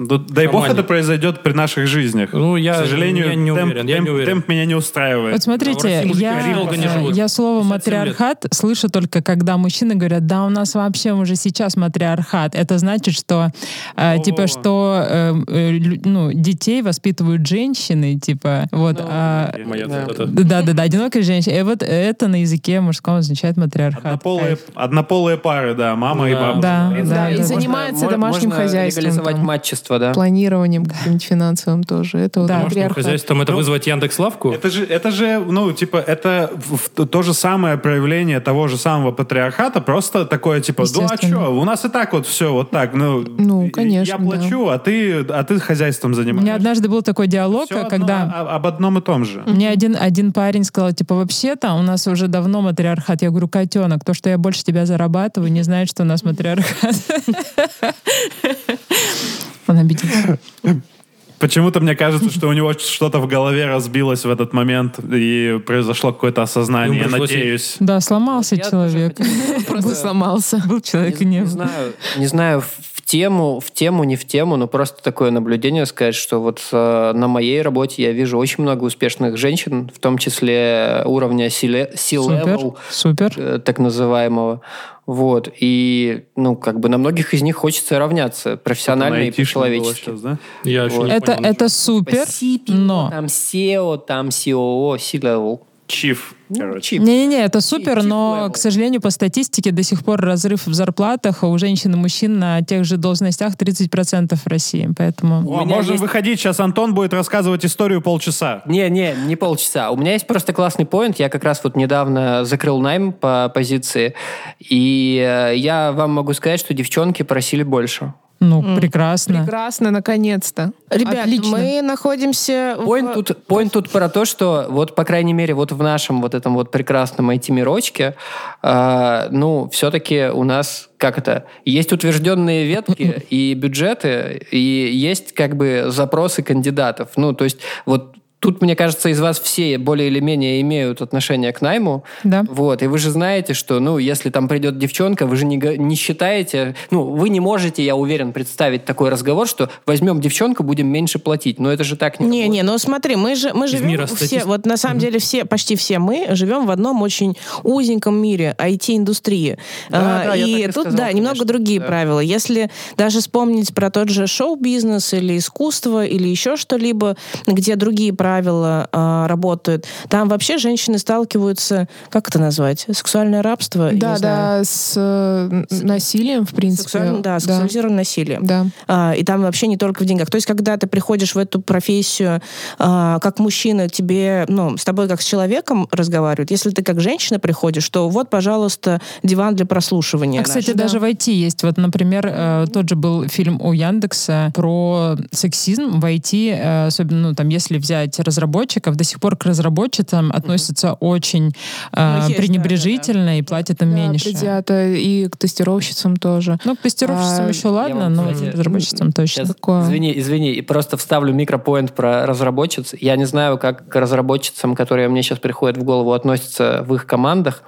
Да- Дай бог это произойдет при наших жизнях. Ну, я- К сожалению, я не темп, уверен, я темп- не уверен. темп меня не устраивает. Вот смотрите, мужики я, живут. я слово 57 лет. матриархат слышу только когда мужчины говорят, да, у нас вообще уже сейчас матриархат. Это значит, что э, типа что э, э, ну, детей воспитывают женщины, типа вот. а, Моя Да. да, да, да, одинокая женщина. И вот это на языке мужском означает матриархат. Однополые, однополые пары, да, мама и Да. бабушка. Да, Да, да, и да. занимается домашним можно хозяйством. легализовать там, матчество, да. Планированием <laughs> каким-нибудь финансовым тоже. Это вот Да. Домашним матриархат. хозяйством это Ну, вызвать Яндекс Лавку? Это же, это же, ну, типа, это в- то же самое проявление того же самого патриархата, просто такое, типа, ну а что, у нас и так вот все вот так, ну, Ну, я конечно, плачу, а ты, а ты хозяйством У меня занимаешься. однажды был такой диалог, одно когда о- об одном и том же. Мне один, один парень сказал, типа, вообще-то у нас уже давно матриархат. Я говорю, котенок, то, что я больше тебя зарабатываю, не знает, что у нас матриархат. <laughs> <laughs> Он обиделся. Почему-то мне кажется, что у него что-то в голове разбилось в этот момент, и произошло какое-то осознание. Пришлось- надеюсь. Да, сломался Я человек. Просто сломался. Был человек и не, не знаю, не знаю тему, в тему, не в тему, но просто такое наблюдение сказать, что вот э, на моей работе я вижу очень много успешных женщин, в том числе уровня Супер, C-level, супер. э, так называемого. Вот. И, ну, как бы на многих из них хочется равняться профессионально и по-человечески. сейчас, да? Я еще не Это, понял, это супер, но... Там SEO, там COO, C-level. Чиф, короче. Чип. Не-не-не, это супер, Chief но, level. к сожалению, по статистике до сих пор разрыв в зарплатах у женщин и мужчин на тех же должностях 30% в России. Поэтому... О, можем есть- выходить, сейчас Антон будет рассказывать историю полчаса. Не, не, не полчаса. У меня есть просто классный поинт. Я как раз вот недавно закрыл найм по позиции, и э, я вам могу сказать, что девчонки просили больше. Ну, прекрасно. Прекрасно, наконец-то. Ребят, Отлично. мы находимся... в- Поинт тут, поинт тут про то, что вот, по крайней мере, вот в нашем вот этом вот прекрасном IT-мирочке, э, ну, все-таки у нас, как это, есть утвержденные ветки <laughs> и бюджеты, и есть как бы запросы кандидатов. Ну, то есть вот Тут, мне кажется, из вас все более или менее имеют отношение к найму. Да. Вот, и вы же знаете, что, ну, если там придет девчонка, вы же не, не считаете, ну, вы не можете, я уверен, представить такой разговор, что возьмем девчонку, будем меньше платить. Но это же так не Не, работает. не, ну смотри, мы же мы Из живем мира все, вот на самом деле все, почти все мы живем в одном очень узеньком мире IT-индустрии. Да, А, да, я и так и тут, сказал, да, немного конечно, другие да. правила. Если даже вспомнить про тот же шоу-бизнес или искусство или еще что-либо, где другие правила а, работают, там вообще женщины сталкиваются, как это назвать, сексуальное рабство? Да, знаю. да, с э, насилием, в принципе. Сексуальным- да, сексуализированным насилием. Да. А, и там вообще не только в деньгах. То есть, когда ты приходишь в эту профессию, а, как мужчина, тебе, ну, с тобой как с человеком разговаривают. Если ты как женщина приходишь, то вот, пожалуйста, диван для прослушивания. А, кстати, наш. даже в IT есть. Вот, например, э, тот же был фильм у Яндекса про сексизм в IT, э, особенно, ну, там, если взять разработчиков, до сих пор к разработчицам относятся очень э, Ну, пренебрежительно и платят им Да, меньше. предвзято. И к тестировщицам тоже. Ну, к тестировщицам А, еще ладно, вам, но кстати, разработчицам точно. Сейчас, Такое. Извини, извини, и просто вставлю микропоинт про разработчиц. Я не знаю, как к разработчицам, которые мне сейчас приходят в голову, относятся в их командах,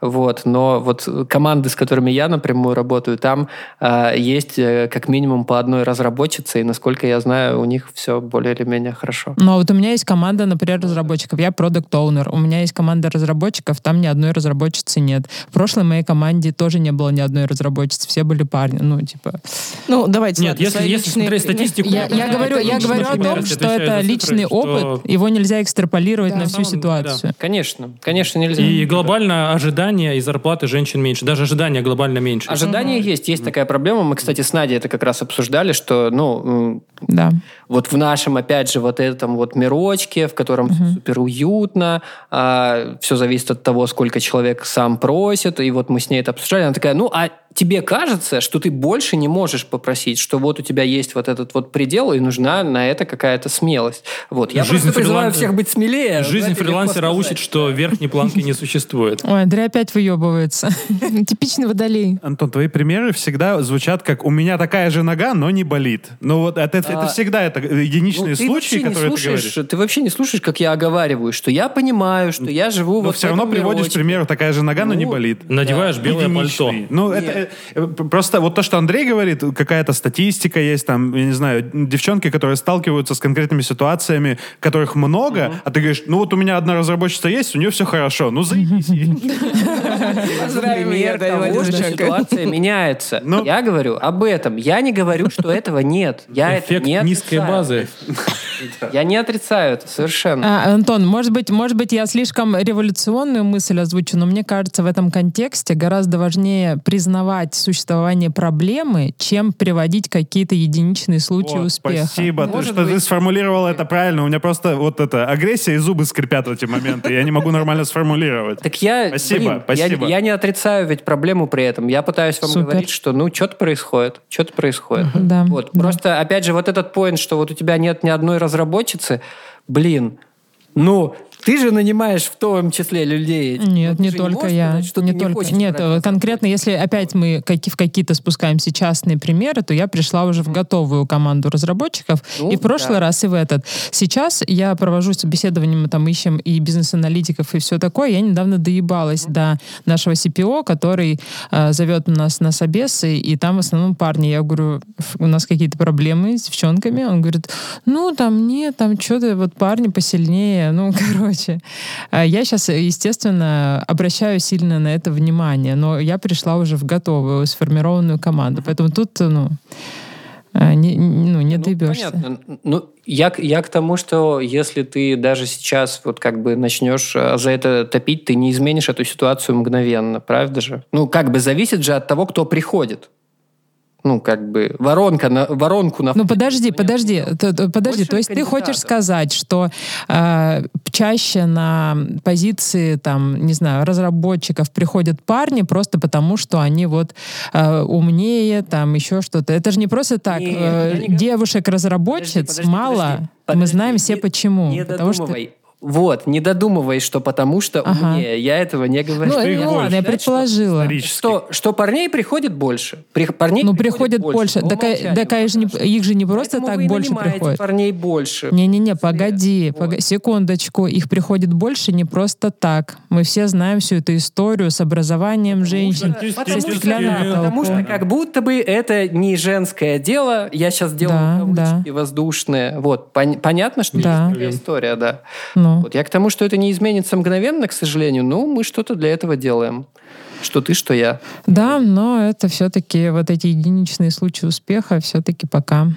вот, но вот команды, с которыми я напрямую работаю, там э, есть э, как минимум по одной разработчице, и, насколько я знаю, у них все более или менее хорошо. Но вот у меня есть команда, например, разработчиков. Я продукт оунер У меня есть команда разработчиков, там ни одной разработчицы нет. В прошлой моей команде тоже не было ни одной разработчицы, все были парни. Ну, типа... Ну, давайте. Нет, ладно, если, если личные смотреть статистику... Я, я говорю, я говорю о том, что это за цифры, личный что- опыт, его нельзя экстраполировать Да. на всю ситуацию. Конечно, конечно, нельзя. И глобально ожидания и зарплаты женщин меньше. Даже ожидания глобально меньше. Ожидания есть, есть такая проблема. Мы, кстати, с Надей это как раз обсуждали, что, ну, Да. вот в нашем, опять же, вот этом вот мирочке, в котором супер уютно, все зависит от того, сколько человек сам просит, и вот мы с ней это обсуждали, она такая, ну, а тебе кажется, что ты больше не можешь попросить, что вот у тебя есть вот этот вот предел, и нужна на это какая-то смелость. Вот. Я Жизнь просто призываю всех быть смелее. Жизнь Знаете, фрилансера учит, что верхней планки не существует. Ой, Андрей опять выебывается. <laughs> Типичный водолей. Антон, твои примеры всегда звучат как «у меня такая же нога, но не болит». Ну вот это, это А, всегда это единичные Ну, ты случаи, вообще не которые ты слушаешь, говоришь. ты вообще не слушаешь, как я оговариваю, что я понимаю, что я живу Но вот все в равно приводишь пример «такая же нога, но не Ну, болит». Надеваешь белое пальто. Ну, это э, просто вот то, что Андрей говорит, какая-то статистика есть, там, я не знаю, девчонки, которые сталкиваются с конкретными ситуациями, которых много, а ты говоришь, ну вот у меня одна разработчица есть, у нее все хорошо, ну заебись. Пример того, что ситуация меняется. Ну. Я говорю об этом. Я не говорю, что этого нет. Я это Эффект не низкой базы. <laughs> Я не отрицаю это совершенно. А, Антон, может быть, может быть, я слишком революционную мысль озвучу, но мне кажется, в этом контексте гораздо важнее признавать существование проблемы, чем приводить какие-то единичные случаи О, успеха. Спасибо, Может что ты быть. сформулировал это правильно. У меня просто вот это агрессия и зубы скрипят в эти моменты. Я не могу нормально сформулировать. Так я, Спасибо, блин, спасибо. Я, я не отрицаю ведь проблему при этом. Я пытаюсь вам Супер. говорить, что ну что-то происходит, что-то происходит. Да, Вот. да. Просто, опять же, вот этот поинт, что вот у тебя нет ни одной разработчицы, блин, ну, ты же нанимаешь в том числе людей. Нет, Вот ты не только можешь я. сказать, что не ты не только. хочешь Нет, конкретно, если опять мы в какие-то спускаемся частные примеры, то я пришла уже в готовую команду разработчиков. Ну, и в прошлый да. раз, и в этот. Сейчас я провожу собеседование, мы там ищем и бизнес-аналитиков, и все такое. Я недавно доебалась до нашего CPO, который э, зовет нас на собесы, и там в основном парни. Я говорю, «Ф- у нас какие-то проблемы с девчонками. Он говорит, ну, там нет, там что-то вот парни посильнее. Ну, <laughs> короче. А Я сейчас, естественно, обращаю сильно на это внимание, но я пришла уже в готовую, сформированную команду. Поэтому тут, ну, э, не, ну, не Ну, понятно. Ну, я, к- я к тому, что если ты даже сейчас вот как бы начнешь э, за это топить, ты не изменишь эту ситуацию мгновенно, правда же? Ну, как бы зависит же от того, кто приходит. Ну, как бы воронка на, воронку на... Ну подожди, подожди, т- т- подожди. Больше То есть ты хочешь сказать, что э, чаще на позиции там, не знаю, разработчиков приходят парни просто потому, что они вот э, умнее, там еще что-то. Это же не просто так. Нет, Э, не Девушек-разработчиц Подожди, подожди, мало. подожди, Мы подожди. знаем все Не- почему. Не Потому что. Вот, не додумывай, что потому что Ага. умнее. Я этого не говорю. Ну, Что их ну больше? ладно, я что- предположила. Исторически. Что, что парней приходит больше. При- парней Ну, приходит больше. по Так, э, умолчанию так, а же не- пока что. их же не просто Поэтому так больше приходит. парней больше. Не-не-не, погоди, Вот. пога- секундочку. Их приходит больше не просто так. Мы все знаем всю эту историю с образованием женщин. Потому со что, потому что толпой. как будто бы это не женское дело. Я сейчас делаю Да, кавычки воздушные. Вот, пон- понятно, что Да. есть история, да. Ну. Вот я к тому, что это не изменится мгновенно, к сожалению. Ну, мы что-то для этого делаем. Что ты, что я. Да, но это все-таки вот эти единичные случаи успеха все-таки пока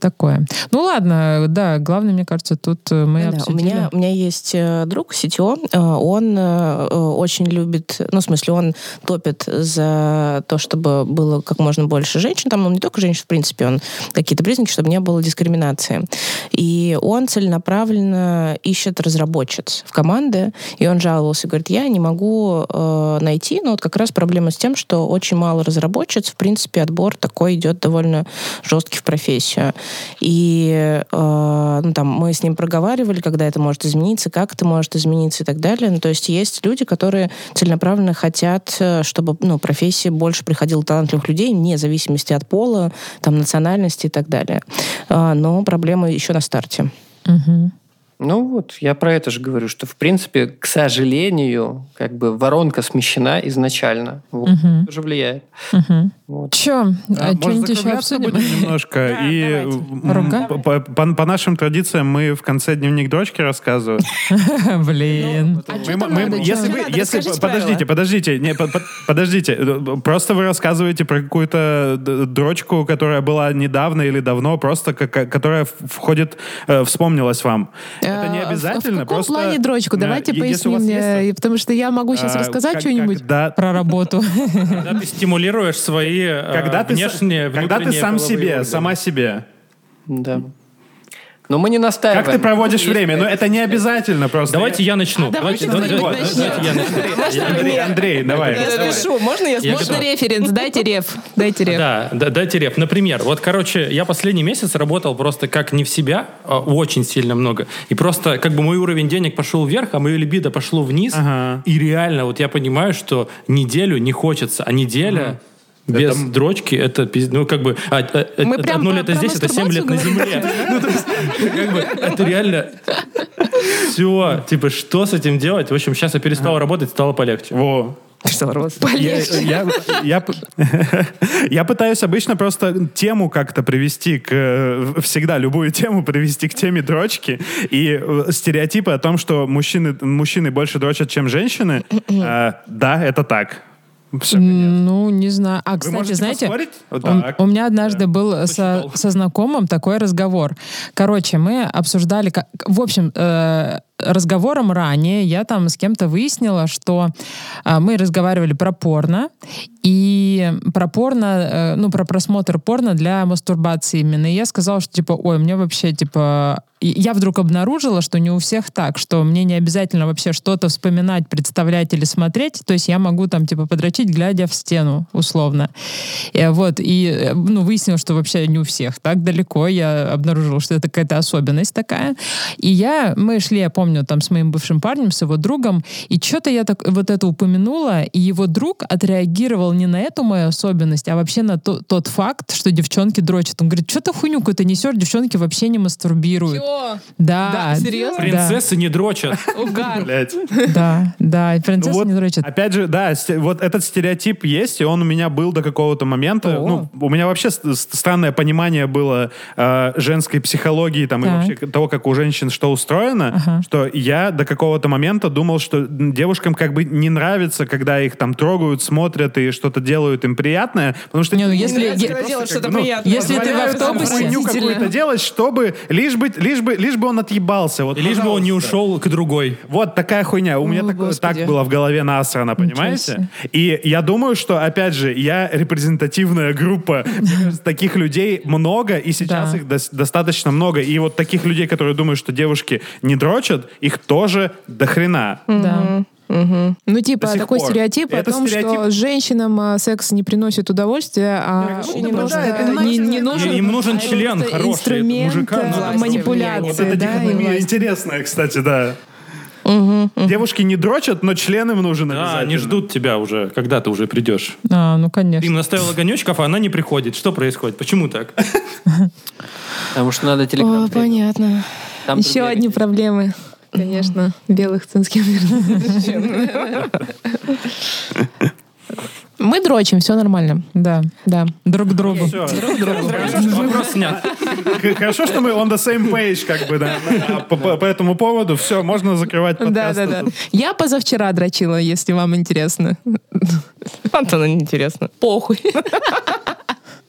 такое. Ну ладно, да, главное, мне кажется, тут э, мы Да, у обсудили. меня, у меня есть э, друг CTO, э, он очень любит, ну, в смысле, он топит за то, чтобы было как можно больше женщин, там, ну, не только женщин, в принципе, он какие-то признаки, чтобы не было дискриминации. И он целенаправленно ищет разработчиц в команды, и он жаловался, говорит, я не могу э, найти, но вот как раз проблема с тем, что очень мало разработчиц, в принципе, отбор такой идет довольно жесткий в профессию. И э, ну, там, мы с ним проговаривали, когда это может измениться, как это может измениться и так далее. Ну, то есть есть люди, которые целенаправленно хотят, э, чтобы ну, профессии больше приходило талантливых людей, вне зависимости от пола, там, национальности и так далее. А, но проблема еще на старте. Мгм. Ну вот, я про это же говорю, что, в принципе, к сожалению, как бы воронка смещена изначально. Вот. Это тоже влияет. Мгм. Вот. Че, А, может, что-нибудь еще обсудим? будем <laughs> немножко? Да, И по, по- по нашим традициям мы в конце дневник дрочки рассказываем. <laughs> Блин. А мы- надо? если подождите, подождите, подождите, э, просто вы рассказываете про какую-то дрочку, которая была недавно или давно, просто которая входит, э, вспомнилась вам. Это не Э, обязательно, В каком просто плане дрочку? э, Давайте поясним, вас есть, э, потому что я могу сейчас э, рассказать что-нибудь. Когда, Про работу. Когда ты стимулируешь свои э, когда с- внешние, когда ты сам себе, сама себе. Да. Но мы не настаиваем. Как ты проводишь Есть время? Ну, это не обязательно просто. Давайте я начну. давайте давайте, давайте, начнет. давайте я начну. Андрей, Андрей, давай. Я. Можно я можно референс, дайте реф. Дайте реф. Да, да, дайте реп. Например, вот, короче, я последний месяц работал просто как не в себя, а очень сильно много. И просто как бы мой уровень денег пошел вверх, а мое либидо пошло вниз. Ага. И реально, вот я понимаю, что неделю не хочется, а неделя... Без Это- дрочки это ну как бы а, а, Мы это прям одно про- лето про здесь, это 7 лет на земле. Ну, то есть, как бы, это реально все, типа, что с этим делать? В общем, сейчас я перестал работать, стало полегче. Во. Я, я- я <laughs> я пытаюсь обычно просто тему как-то привести к... э, Всегда любую тему привести к теме дрочки. И э, стереотипы о том, что мужчины, мужчины больше дрочат, чем женщины, <clears throat> э, да, это так. Все, Ну, не знаю. А, Вы кстати, знаете, у, у меня однажды был со, со знакомым такой разговор. Короче, мы обсуждали, как, в общем, э, разговором ранее я там с кем-то выяснила, что э, мы разговаривали про порно и про порно, э, ну, про просмотр порно для мастурбации именно. И я сказала, что типа, ой, мне вообще типа я вдруг обнаружила, что не у всех так, что мне не обязательно вообще что-то вспоминать, представлять или смотреть. То есть я могу там типа подрочить, глядя в стену, условно. И, вот, и э, ну, выяснилось, что вообще не у всех так далеко. Я обнаружила, что это какая-то особенность такая. И я, мы шли, я помню, там с моим бывшим парнем, с его другом, и что-то я так вот это упомянула, и его друг отреагировал не на эту мою особенность, а вообще на то- тот факт, что девчонки дрочат. Он говорит, что ты хуйню какую-то несешь, девчонки вообще не мастурбируют. Да. Да, серьезно? Принцессы не дрочат. <laughs> Угар. Да, да, и принцесса вот, не дрочит. Опять же, да, вот этот стереотип есть, и он у меня был до какого-то момента. О. Ну, у меня вообще странное понимание было э, женской психологии там, и вообще того, как у женщин что устроено, Ага. что я до какого-то момента думал, что девушкам как бы не нравится, когда их там трогают, смотрят и что-то делают им приятное, потому что... Не, ну, если- нравится е- просто делать как что-то ну, приятное. Если ты в автобусе, хуйню какую-то делать, чтобы лишь бы, лишь бы, лишь бы он отъебался. Вот, лишь бы он не ушел к другой. Вот такая хуйня. У меня так, Господи. так было в голове насрано, понимаете? И я думаю, что, опять же, я репрезентативная группа. <laughs> Таких людей много, и сейчас Да. их дос- достаточно много. И вот таких людей, которые думают, что девушки не дрочат, их тоже до хрена. Да. Ну, типа, такой пор. стереотип о Это том, что стереотип- женщинам а, секс не приносит удовольствия, а не бы, нужно, да, это не, не нужен, Им нужен а член это хороший, инструмент мужика надо манипуляции, Вот это да, и дихотомия интересная, кстати, да. Девушки не дрочат, но член им нужен Да, они ждут тебя уже, когда ты уже придешь. А, ну, конечно. им наставил огонечков, а она не приходит. Что происходит? Почему так? Потому что надо О, телеканал. понятно. Там Еще одни проблемы, конечно, белых цинских Мы дрочим, все нормально. Да. Да. Друг другу. Всё. Вопрос снят. Хорошо, что мы on the same page, как бы, да. А По, по- по этому поводу все, можно закрывать Да, подкаст. да, да. Я позавчера дрочила, если вам интересно. Антону неинтересно. Похуй.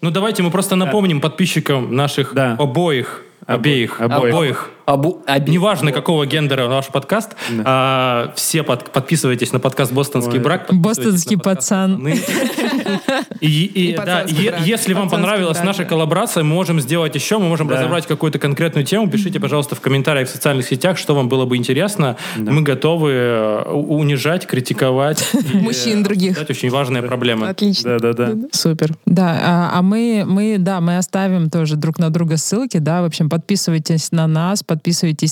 Ну давайте мы просто напомним подписчикам наших Да. обоих, обеих, обоих. Абу- Аби- Неважно, какого гендера наш подкаст, а, все под- подписывайтесь на подкаст «Бостонский брак». подписывайтесь Бостонский пацан. «Пацаны». И, и, И да, е- брак. если вам понравилась брак, наша да. коллаборация, мы можем сделать еще, мы можем Да. разобрать какую-то конкретную тему. Пишите, пожалуйста, в комментариях в социальных сетях, что вам было бы интересно. Мы готовы э, унижать, критиковать. <laughs> и, Мужчин э, других. обсуждать очень важные проблемы. Отлично. Да, да, да. Супер. Да, а, а мы, мы, да, мы оставим тоже друг на друга ссылки, да, в общем, подписывайтесь на нас, подписывайтесь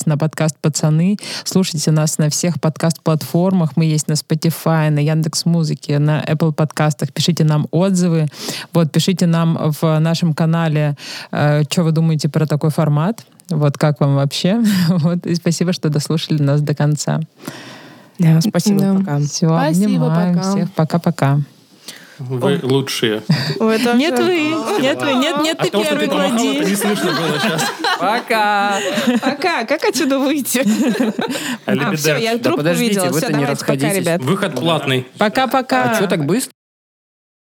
на подкаст «Пацаны», слушайте нас на всех подкаст-платформах, мы есть на Spotify, на Яндекс Музыке, на Apple подкастах, пишите нам отзывы, вот, пишите нам в нашем канале, что вы думаете про такой формат, вот, как вам вообще, <laughs> вот, и спасибо, что дослушали нас до конца. Да, спасибо, Да. пока. Все, Спасибо, обнимаем пока. всех, пока-пока. Вы лучшие. Нет вы, нет вы, нет, нет, А ты то, первый не слышно было сейчас. Пока! Пока, как отсюда выйти? А, все, я трубку подождите, видела. Все, не давайте, пока, ребят. Выход платный. Пока-пока. А что так быстро?